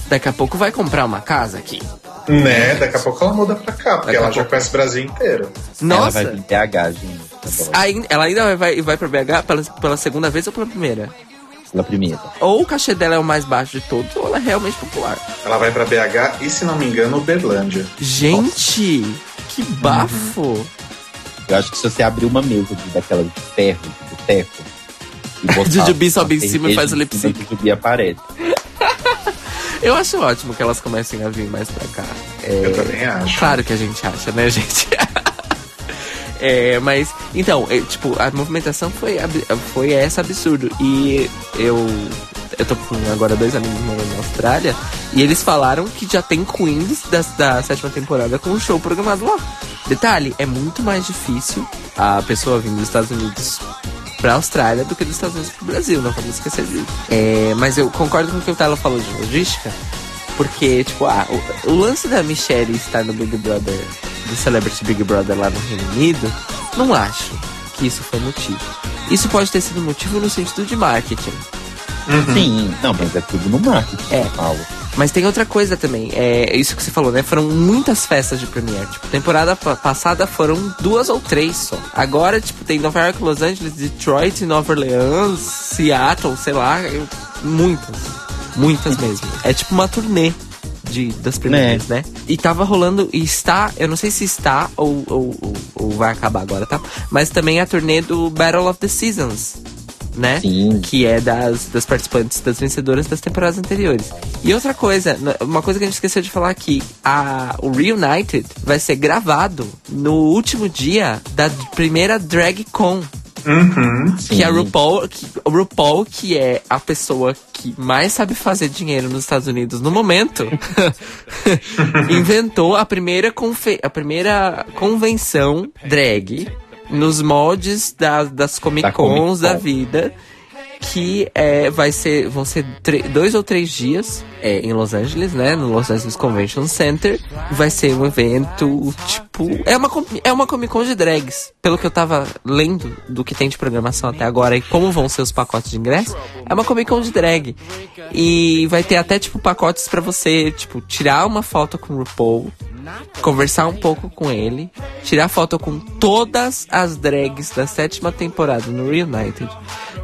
daqui a pouco vai comprar uma casa aqui. Né? Daqui a pouco ela muda pra cá, porque Daqui ela já pouco. conhece o Brasil inteiro. ela Nossa! vai vir BH, gente. Adoro. Ainda- ela ainda vai, vai, vai pra BH pela, pela segunda vez ou pela primeira? Pela primeira. Ou o cachê dela é o mais baixo de todos, ou ela é realmente popular. Ela vai pra BH e, se não me engano, Uberlândia. Gente, que bafo! Eu acho que se você abrir uma mesa daquela de ferro, de boteco, e <laughs> botar Jujubi sobe em cima e faz o lip sync. Jujubi aparece. <laughs> Eu acho ótimo que elas comecem a vir mais pra cá. É, Eu também acho. Claro que a gente acha, né, <laughs> gente? É, mas, então, é, tipo, a movimentação foi, foi essa absurdo. E eu, eu tô com agora dois amigos morando na Austrália, e eles falaram que já tem Queens da, da sétima temporada com um show programado lá. Detalhe, é muito mais difícil a pessoa vindo dos Estados Unidos pra Austrália do que dos Estados Unidos pro Brasil, não vamos esquecer disso. É, mas eu concordo com o que o Talo falou de logística, porque, tipo, ah, o, o lance da Michelle estar no Big Brother, do Celebrity Big Brother lá no Reino Unido, não acho que isso foi motivo. Isso pode ter sido motivo no sentido de marketing. Sim, não, mas é tudo no marketing, É. Paulo. Mas tem outra coisa também, é isso que você falou, né? Foram muitas festas de Premiere. Tipo, temporada pa- passada foram duas ou três só. Agora, tipo, tem Nova York, Los Angeles, Detroit, Nova Orleans, Seattle, sei lá, muitas. Muitas <laughs> mesmo. É tipo uma turnê de, das primeiras, né? E tava rolando, e está, eu não sei se está ou, ou, ou, ou vai acabar agora, tá? Mas também a turnê do Battle of the Seasons, né? Sim. Que é das, das participantes, das vencedoras das temporadas anteriores. E outra coisa, uma coisa que a gente esqueceu de falar aqui, a, o Reunited vai ser gravado no último dia da primeira Drag Con. Uhum. Que a Sim. RuPaul, que, o RuPaul, que é a pessoa que mais sabe fazer dinheiro nos Estados Unidos no momento, <laughs> inventou a primeira, confe a primeira convenção drag nos moldes da- das Comic Da Cons da Con. vida. Que é, vai ser, vão ser dois ou três dias é, em Los Angeles, né? No Los Angeles Convention Center. Vai ser um evento, tipo. É uma, é uma Comic Con de drags. Pelo que eu tava lendo do que tem de programação até agora e como vão ser os pacotes de ingresso, é uma Comic Con de drag. E vai ter até, tipo, pacotes pra você, tipo, tirar uma foto com o RuPaul, conversar um pouco com ele, tirar foto com todas as drags da sétima temporada no Reunited,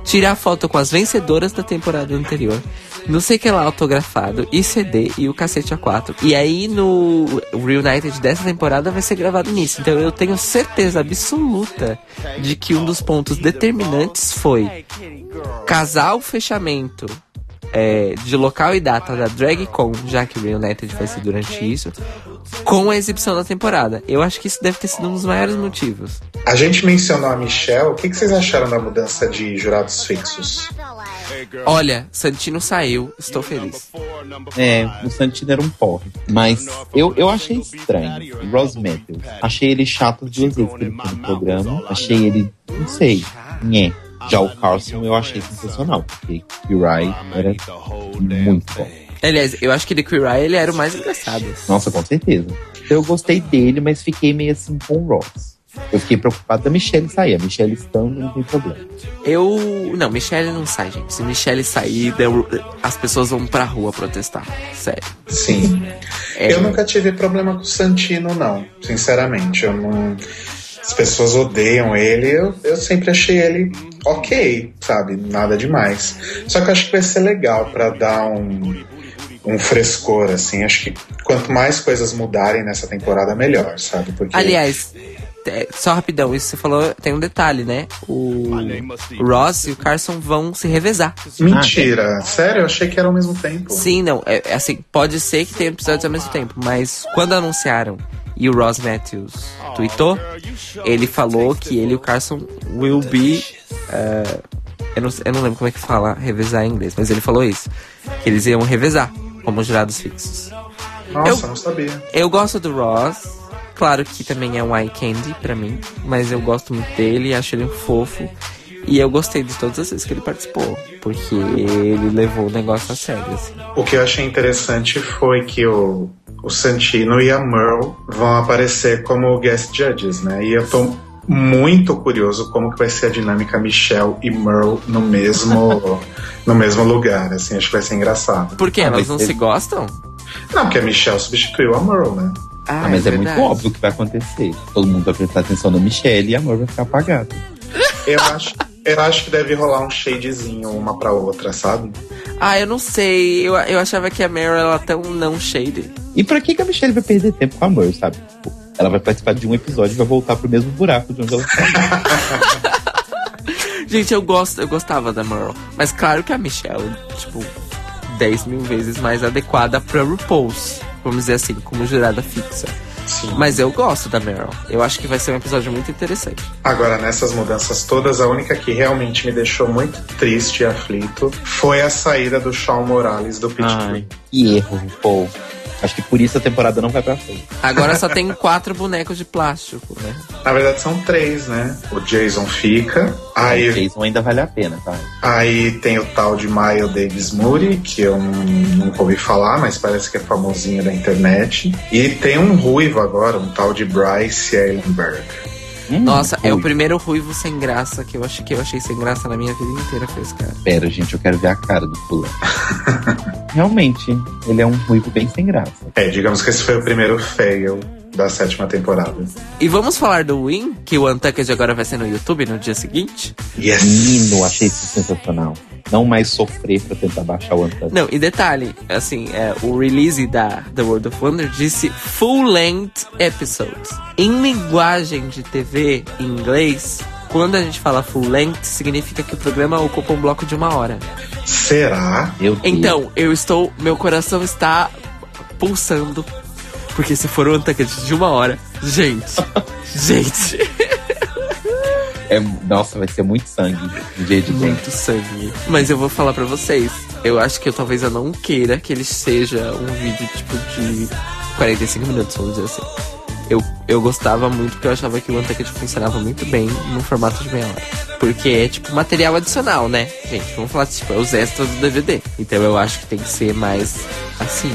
tirar foto com as vencedoras da temporada anterior, não sei que lá autografado, e CD e o cacete A4. E aí no Reunited dessa temporada vai ser gravado nisso. Então eu tenho certeza absoluta de que um dos pontos determinantes foi casar o fechamento é, de local e data da DragCon, já que o Reunited vai ser durante isso, com a exibição da temporada. Eu acho que isso deve ter sido um dos maiores motivos. A gente mencionou a Michelle. O que, que vocês acharam da mudança de jurados fixos? Olha, Santino saiu, estou feliz. É, o Santino era um porre. Mas eu, eu achei estranho. O Ross Matthews. Achei ele chato as duas vezes que ele no programa. Achei ele, não sei, nhé. Já o Carlson eu achei sensacional, porque o Rai era muito bom. Aliás, eu acho que de Queer Eye ele era o mais engraçado. Nossa, com certeza. Eu gostei dele, mas fiquei meio assim com o Ross. Eu fiquei preocupado da Michelle sair. A Michelle estando, não tem problema. Eu. Não, Michelle não sai, gente. Se Michelle sair, deu- as pessoas vão pra rua protestar. Sério. Sim. É, Eu nunca tive problema com o Santino, não. Sinceramente, eu não. As pessoas odeiam ele, eu, eu sempre achei ele ok, sabe? Nada demais. Só que eu acho que vai ser legal pra dar um, um frescor, assim. Acho que quanto mais coisas mudarem nessa temporada, melhor, sabe? Porque Aliás, só rapidão, isso você falou, tem um detalhe, né? O Ross e o Carson vão se revezar. Mentira, sério? Eu achei que era ao mesmo tempo. Sim, não, é, é assim, pode ser que tenha episódios ao mesmo tempo, mas quando anunciaram e o Ross Matthews tweetou, ele falou que ele e o Carson will be. eh, eu, não, eu não lembro como é que fala revezar em inglês, mas ele falou isso. Que eles iam revezar como jurados fixos. Nossa, Eu- não sabia. Eu gosto do Ross. Claro que também é um eye candy pra mim. Mas eu gosto muito dele, acho ele um fofo. E eu gostei de todas as vezes que ele participou. Porque ele levou o negócio a sério, assim. O que eu achei interessante foi que o, o Santino e a Merle vão aparecer como guest judges, né? E eu tô muito curioso como que vai ser a dinâmica Michelle e Merle no mesmo, <laughs> no mesmo lugar, assim, acho que vai ser engraçado. Por quê? Ah, Elas não se gostam? Não, porque a Michelle substituiu a Merle, né? Ah, mas é, muito verdade. óbvio o que vai acontecer. Todo mundo vai prestar atenção na Michelle e a amor vai ficar apagado. Eu acho, eu acho que deve rolar um shadezinho uma pra outra, sabe? Ah, eu não sei. Eu, eu achava que a Meryl era tão não shady. E pra que, que a Michelle vai perder tempo com a Amor, sabe? Tipo, Ela vai participar de um episódio e vai voltar pro mesmo buraco de onde ela saiu. <laughs> Gente, eu gosto, eu gostava da Meryl. Mas claro que a Michelle, tipo, 10 mil vezes mais adequada pra RuPaul's. Vamos dizer assim, como jurada fixa. Sim. Mas eu gosto da Meryl. Eu acho que vai ser um episódio muito interessante. Agora, nessas mudanças todas, a única que realmente me deixou muito triste e aflito foi a saída do Shawn Morales do Pit que erro, pô. Acho que por isso a temporada não vai pra frente. Agora só tem quatro bonecos de plástico, né? Na verdade, são três, né? O Jason fica, O aí, Jason ainda vale a pena, tá? aí tem o tal de Miles Davis Moody, que eu não- nunca ouvi falar, mas parece que é famosinho da internet. E tem um ruivo agora, um tal de Bryce Eilenberg. Hum, Nossa, é o primeiro ruivo sem graça que eu achei que eu achei sem graça na minha vida inteira foi esse cara. Pera, gente, eu quero ver a cara do fulano. <laughs> Realmente, ele é um ruivo bem sem graça. É, digamos que esse foi o primeiro fail da sétima temporada. E vamos falar do Win, que o Untucked agora vai ser no YouTube no dia seguinte? Yes! Menino, achei isso sensacional. Não mais sofrer pra tentar baixar o Untucked. Não, e detalhe, assim, é, o release da The World of Wonder disse full length episodes. Em linguagem de TV em inglês, quando a gente fala full length, significa que o programa ocupa um bloco de uma hora. Será? Então, eu estou. Meu coração está pulsando. Porque se for um Untucked de uma hora, gente, gente, É, nossa, vai ser muito sangue no dia de muito sangue. Mas eu vou falar pra vocês, eu acho que eu talvez eu não queira que ele seja um vídeo tipo de 45 minutos, vamos dizer assim. Eu, eu gostava muito porque eu achava que o Untucked funcionava muito bem no formato de meia hora. Porque é tipo material adicional, né? Gente, vamos falar tipo, é os extras do DVD. Então eu acho que tem que ser mais assim.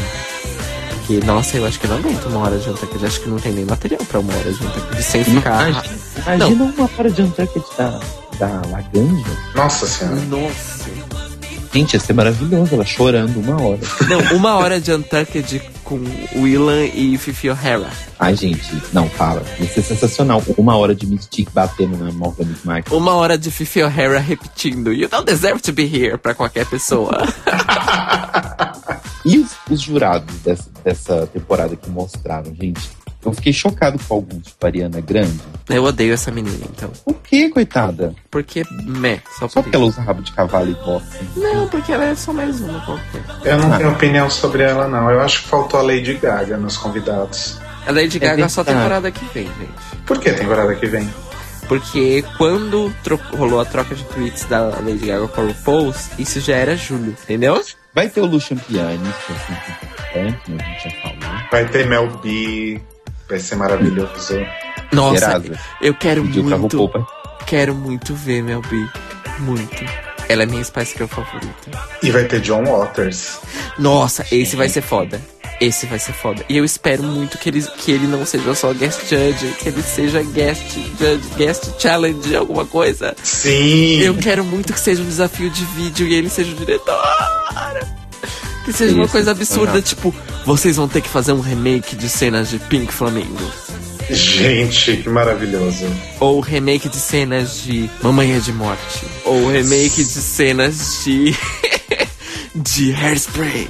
Porque, nossa, eu acho que eu não aguento uma hora de Untucked. Acho que não tem nem material pra uma hora de Untucked sem ficar. Imagina, imagina uma hora de Untucked da, da Laganja. Nossa senhora. Nossa. Gente, ia ser maravilhoso, ela chorando uma hora. Não, uma hora de Untucked com Willan e Fifi O'Hara. Ai, gente, não, fala. Ia ser sensacional. Uma hora de Mystique batendo na mão da Miss Mark. Uma hora de Fifi O'Hara repetindo You don't deserve to be here pra qualquer pessoa. <laughs> E os, os jurados dessa, dessa temporada que mostraram, gente? Eu fiquei chocado com alguns, tipo Ariana Grande. Eu odeio essa menina, então. Por que, coitada? Porque, meh, só Só por porque ela usa rabo de cavalo e bota. Não, porque ela é só mais uma qualquer. Eu não Ah. tenho opinião sobre ela, não. Eu acho que faltou a Lady Gaga nos convidados. A Lady Gaga é só temporada que vem, gente. Por que temporada que vem? Porque quando rolou a troca de tweets da Lady Gaga com a RuPaul, isso já era julho, entendeu? Vai ter o Lucian Pianis, que é sempre importante, né? A gente já falou. Vai ter Mel B, vai ser maravilhoso. Nossa, Serasa. eu quero Pediu muito, quero muito ver Mel B. Muito. Ela é minha Spice Girl favorita. E vai ter John Waters. Nossa, esse vai ser foda. Esse vai ser foda. E eu espero muito que ele, que ele não seja só guest judge, que ele seja guest judge, guest challenge, alguma coisa. Sim! Eu quero muito que seja um desafio de vídeo e ele seja o diretor. Que seja uma Isso, coisa absurda, aham. tipo, vocês vão ter que fazer um remake de cenas de Pink Flamingo. Gente, que maravilhoso. Ou remake de cenas de Mamãe é de Morte. Ou remake de cenas de. <laughs> de Hairspray.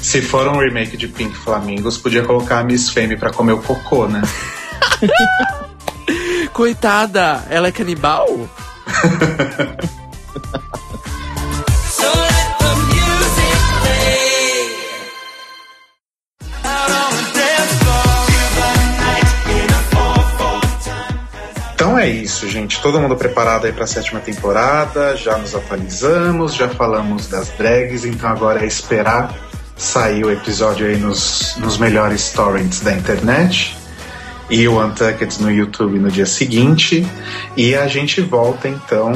Se for um remake de Pink Flamingos, podia colocar a Miss Fame pra comer o cocô, né? <laughs> Coitada, ela é canibal? So let the music play. Out on the dance floor, feel the night in a 4-4 Então é isso, gente. Todo mundo preparado aí pra sétima temporada. Já nos atualizamos, já falamos das drags. Então agora é esperar sair o episódio aí nos, nos melhores torrents da internet. E o Untucked no YouTube no dia seguinte. E a gente volta então,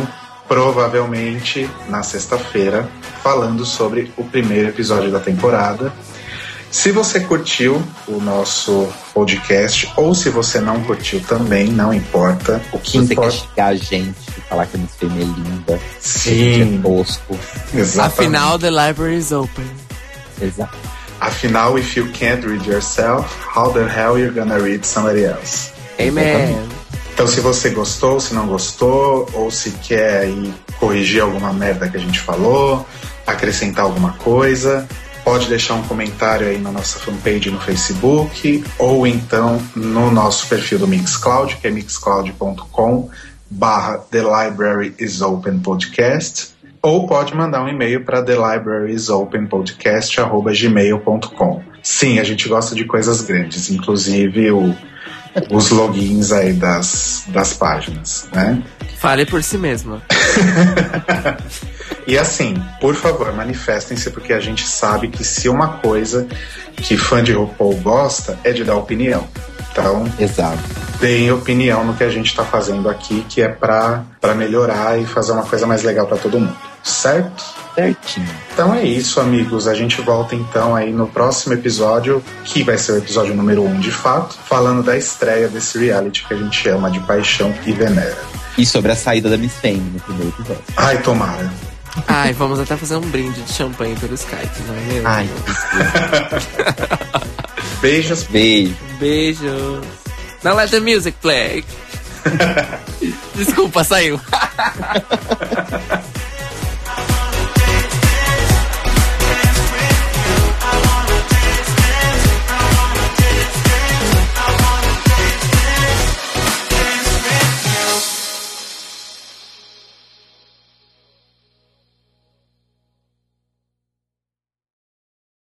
provavelmente na sexta-feira, falando sobre o primeiro episódio da temporada. Se você curtiu o nosso podcast, ou se você não curtiu também, não importa. O que você quer importa. xingar a gente e falar que a Miss Fêmea é linda, que a Sim, gente é tosco. exatamente. Afinal, the library is open. Exato. Afinal, if you can't read yourself, how the hell you gonna read somebody else? Amen. Então, se você gostou, se não gostou, ou se quer corrigir alguma merda que a gente falou, acrescentar alguma coisa, pode deixar um comentário aí na nossa fanpage no Facebook, ou então no nosso perfil do Mixcloud, que é mixcloud.com barra The Library is Open Podcast, ou pode mandar um e-mail para thelibrariesopenpodcast.gmail.com. Sim, a gente gosta de coisas grandes, inclusive o, os logins aí das, das páginas, né? Fale por si mesma. <laughs> E assim, por favor, manifestem-se, porque a gente sabe que se uma coisa que fã de RuPaul gosta é de dar opinião. Então, Exato. deem opinião no que a gente tá fazendo aqui, que é pra, pra melhorar e fazer uma coisa mais legal pra todo mundo, certo? Certinho. Então é isso, amigos. A gente volta então aí no próximo episódio, que vai ser o episódio número 1 um, de fato, falando da estreia desse reality que a gente ama de paixão e venera. E sobre a saída da Miss Fame no primeiro episódio. Ai, tomara. Ai, vamos até fazer um brinde de champanhe pelo Skype, não é mesmo? Ai, <laughs> Beijos. beijo. Beijos. Não let the music play. <laughs> Desculpa, saiu. <laughs>